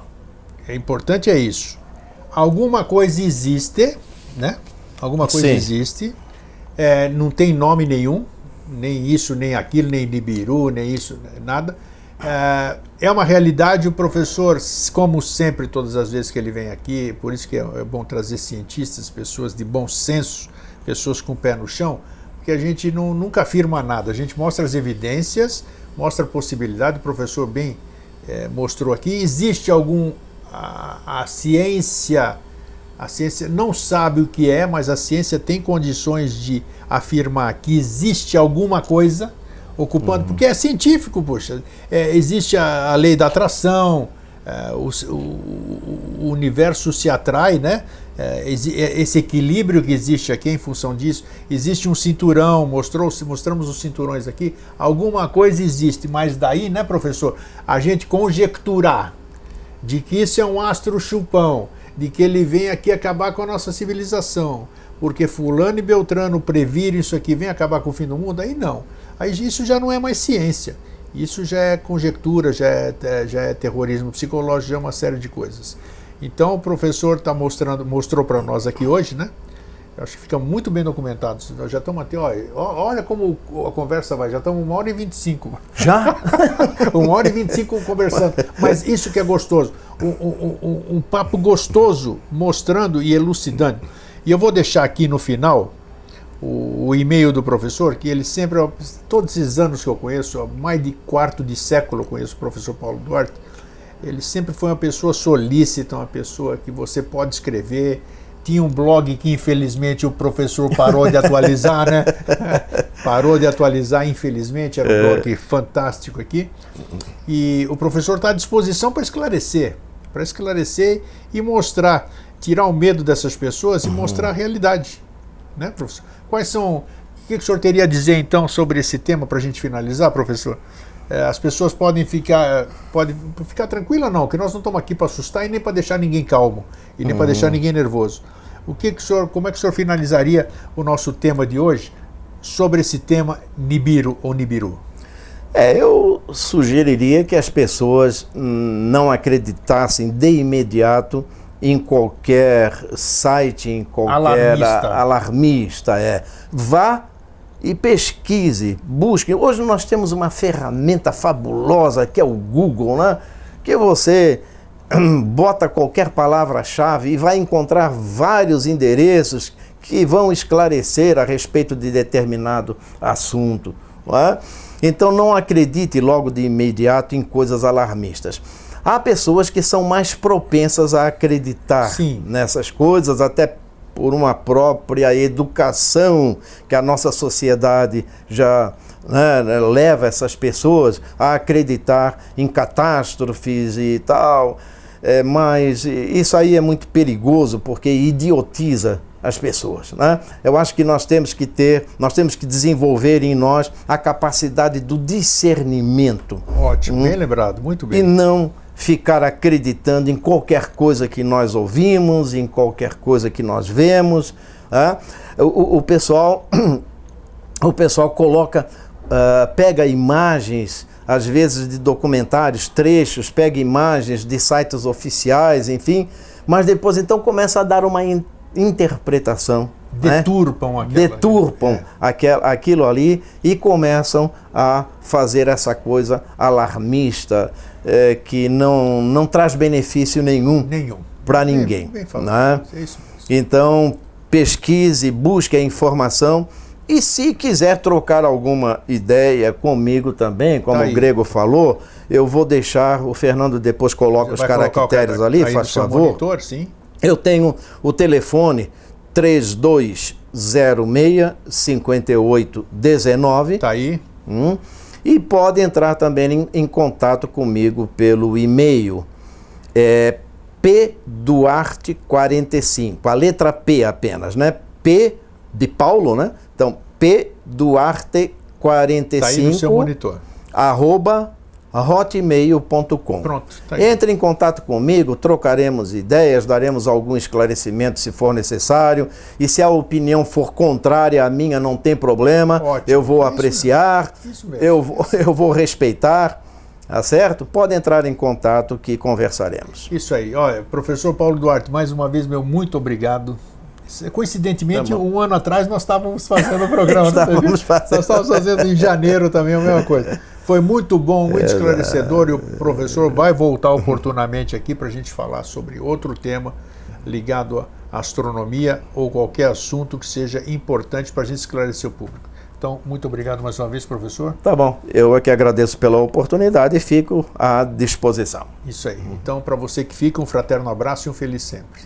é importante é isso. Alguma coisa existe, né? Alguma coisa Sim. existe. É, não tem nome nenhum, nem isso, nem aquilo, nem Nibiru, nem isso, nada. É, é uma realidade. O professor, como sempre, todas as vezes que ele vem aqui, por isso que é, é bom trazer cientistas, pessoas de bom senso, pessoas com o pé no chão, porque a gente não, nunca afirma nada. A gente mostra as evidências, mostra a possibilidade. O professor bem eh, mostrou aqui. Existe algum. A, a ciência. A ciência não sabe o que é, mas a ciência tem condições de afirmar que existe alguma coisa ocupando, porque é científico, poxa. É, existe a, a lei da atração, é, o, o- o universo se atrai, né? É, é, esse equilíbrio que existe aqui em função disso, existe um cinturão, mostrou, mostramos os cinturões aqui, alguma coisa existe, mas daí, né, professor, a gente conjecturar de que isso é um astro chupão, de que ele vem aqui acabar com a nossa civilização, porque fulano e Beltrano previram isso aqui, vem acabar com o fim do mundo, aí não. Aí isso já não é mais ciência. Isso já é conjectura, já é, é- já é terrorismo psicológico, já é uma série de coisas. Então o professor tá mostrando, mostrou para nós aqui hoje, né? Acho que fica muito bem documentado. Nós já estamos até, ó- olha como a conversa vai, já estamos uma hora e vinte e cinco. Já? Uma hora e 25 conversando. Mas isso que é gostoso. Um, um- um- um papo gostoso, mostrando e elucidando. E eu vou deixar aqui no final o, o e-mail do professor, que ele sempre, todos esses anos que eu conheço, há mais de quarto de século eu conheço o professor Paulo Duarte, ele sempre foi uma pessoa solícita, uma pessoa que você pode escrever. Tinha um blog que infelizmente o professor parou de atualizar, né? parou de atualizar, infelizmente, era um blog fantástico aqui. E o professor está à disposição para esclarecer, para esclarecer e mostrar, tirar o medo dessas pessoas e mostrar a realidade, né, professor? Quais são o que que o senhor teria a dizer então sobre esse tema para a gente finalizar, professor? É, as pessoas podem ficar, podem ficar tranquila não, que nós não estamos aqui para assustar e nem para deixar ninguém calmo e nem para deixar ninguém nervoso. O que, que o senhor, como é que o senhor finalizaria o nosso tema de hoje sobre esse tema Nibiru ou Nibiru? É, eu sugeriria que as pessoas não acreditassem de imediato em qualquer site, em qualquer Alarmista. alarmista, é. Vá e pesquise, busque. Hoje nós temos uma ferramenta fabulosa que é o Google, né? Que você bota qualquer palavra-chave e vai encontrar vários endereços que vão esclarecer a respeito de determinado assunto. Não é? Então não acredite logo de imediato em coisas alarmistas. Há pessoas que são mais propensas a acreditar Sim. nessas coisas, até por uma própria educação que a nossa sociedade já né, leva essas pessoas a acreditar em catástrofes e tal. É, mas isso aí é muito perigoso porque idiotiza as pessoas. Né? Eu acho que nós temos que ter, nós temos que desenvolver em nós a capacidade do discernimento. Ótimo, hum? bem lembrado, muito bem. E não ficar acreditando em qualquer coisa que nós ouvimos, em qualquer coisa que nós vemos. Né? O, o, pessoal, o pessoal coloca, uh, pega imagens às vezes de documentários, trechos, pega imagens de sites oficiais, enfim, mas depois então começa a dar uma in interpretação. Deturpam né? aquela, Deturpam é. aquel, aquilo ali e começam a fazer essa coisa alarmista é, que não, não traz benefício nenhum, nenhum. para ninguém. Né? É então, pesquise, busque a informação e se quiser trocar alguma ideia comigo também, como tá o Grego falou, eu vou deixar, o Fernando depois coloca os caracteres ali, faz favor. Monitor, sim. Eu tenho o telefone 3206 5819. Tá aí. Hum, e pode entrar também em, em contato comigo pelo e-mail. É pduarte45, a letra P apenas, né? P de Paulo, né? P Duarte 45 tá aí no seu monitor. arroba hotmail.com. Pronto. Tá Entre em contato comigo, trocaremos ideias, daremos algum esclarecimento se for necessário. E se a opinião for contrária à minha, não tem problema. Ótimo. Eu vou é apreciar, isso mesmo. Eu, vou, eu vou respeitar. Tá certo? Pode entrar em contato que conversaremos. Isso aí. Olha, professor Paulo Duarte, mais uma vez, meu muito obrigado. Coincidentemente, tá um ano atrás nós estávamos fazendo o programa. estávamos fazendo. Nós estávamos fazendo em janeiro também a mesma coisa. Foi muito bom, muito esclarecedor e o professor vai voltar oportunamente aqui para a gente falar sobre outro tema ligado à astronomia ou qualquer assunto que seja importante para a gente esclarecer o público. Então, muito obrigado mais uma vez, professor. Tá bom. Eu é que agradeço pela oportunidade e fico à disposição. Isso aí. Então, para você que fica, um fraterno abraço e um feliz sempre.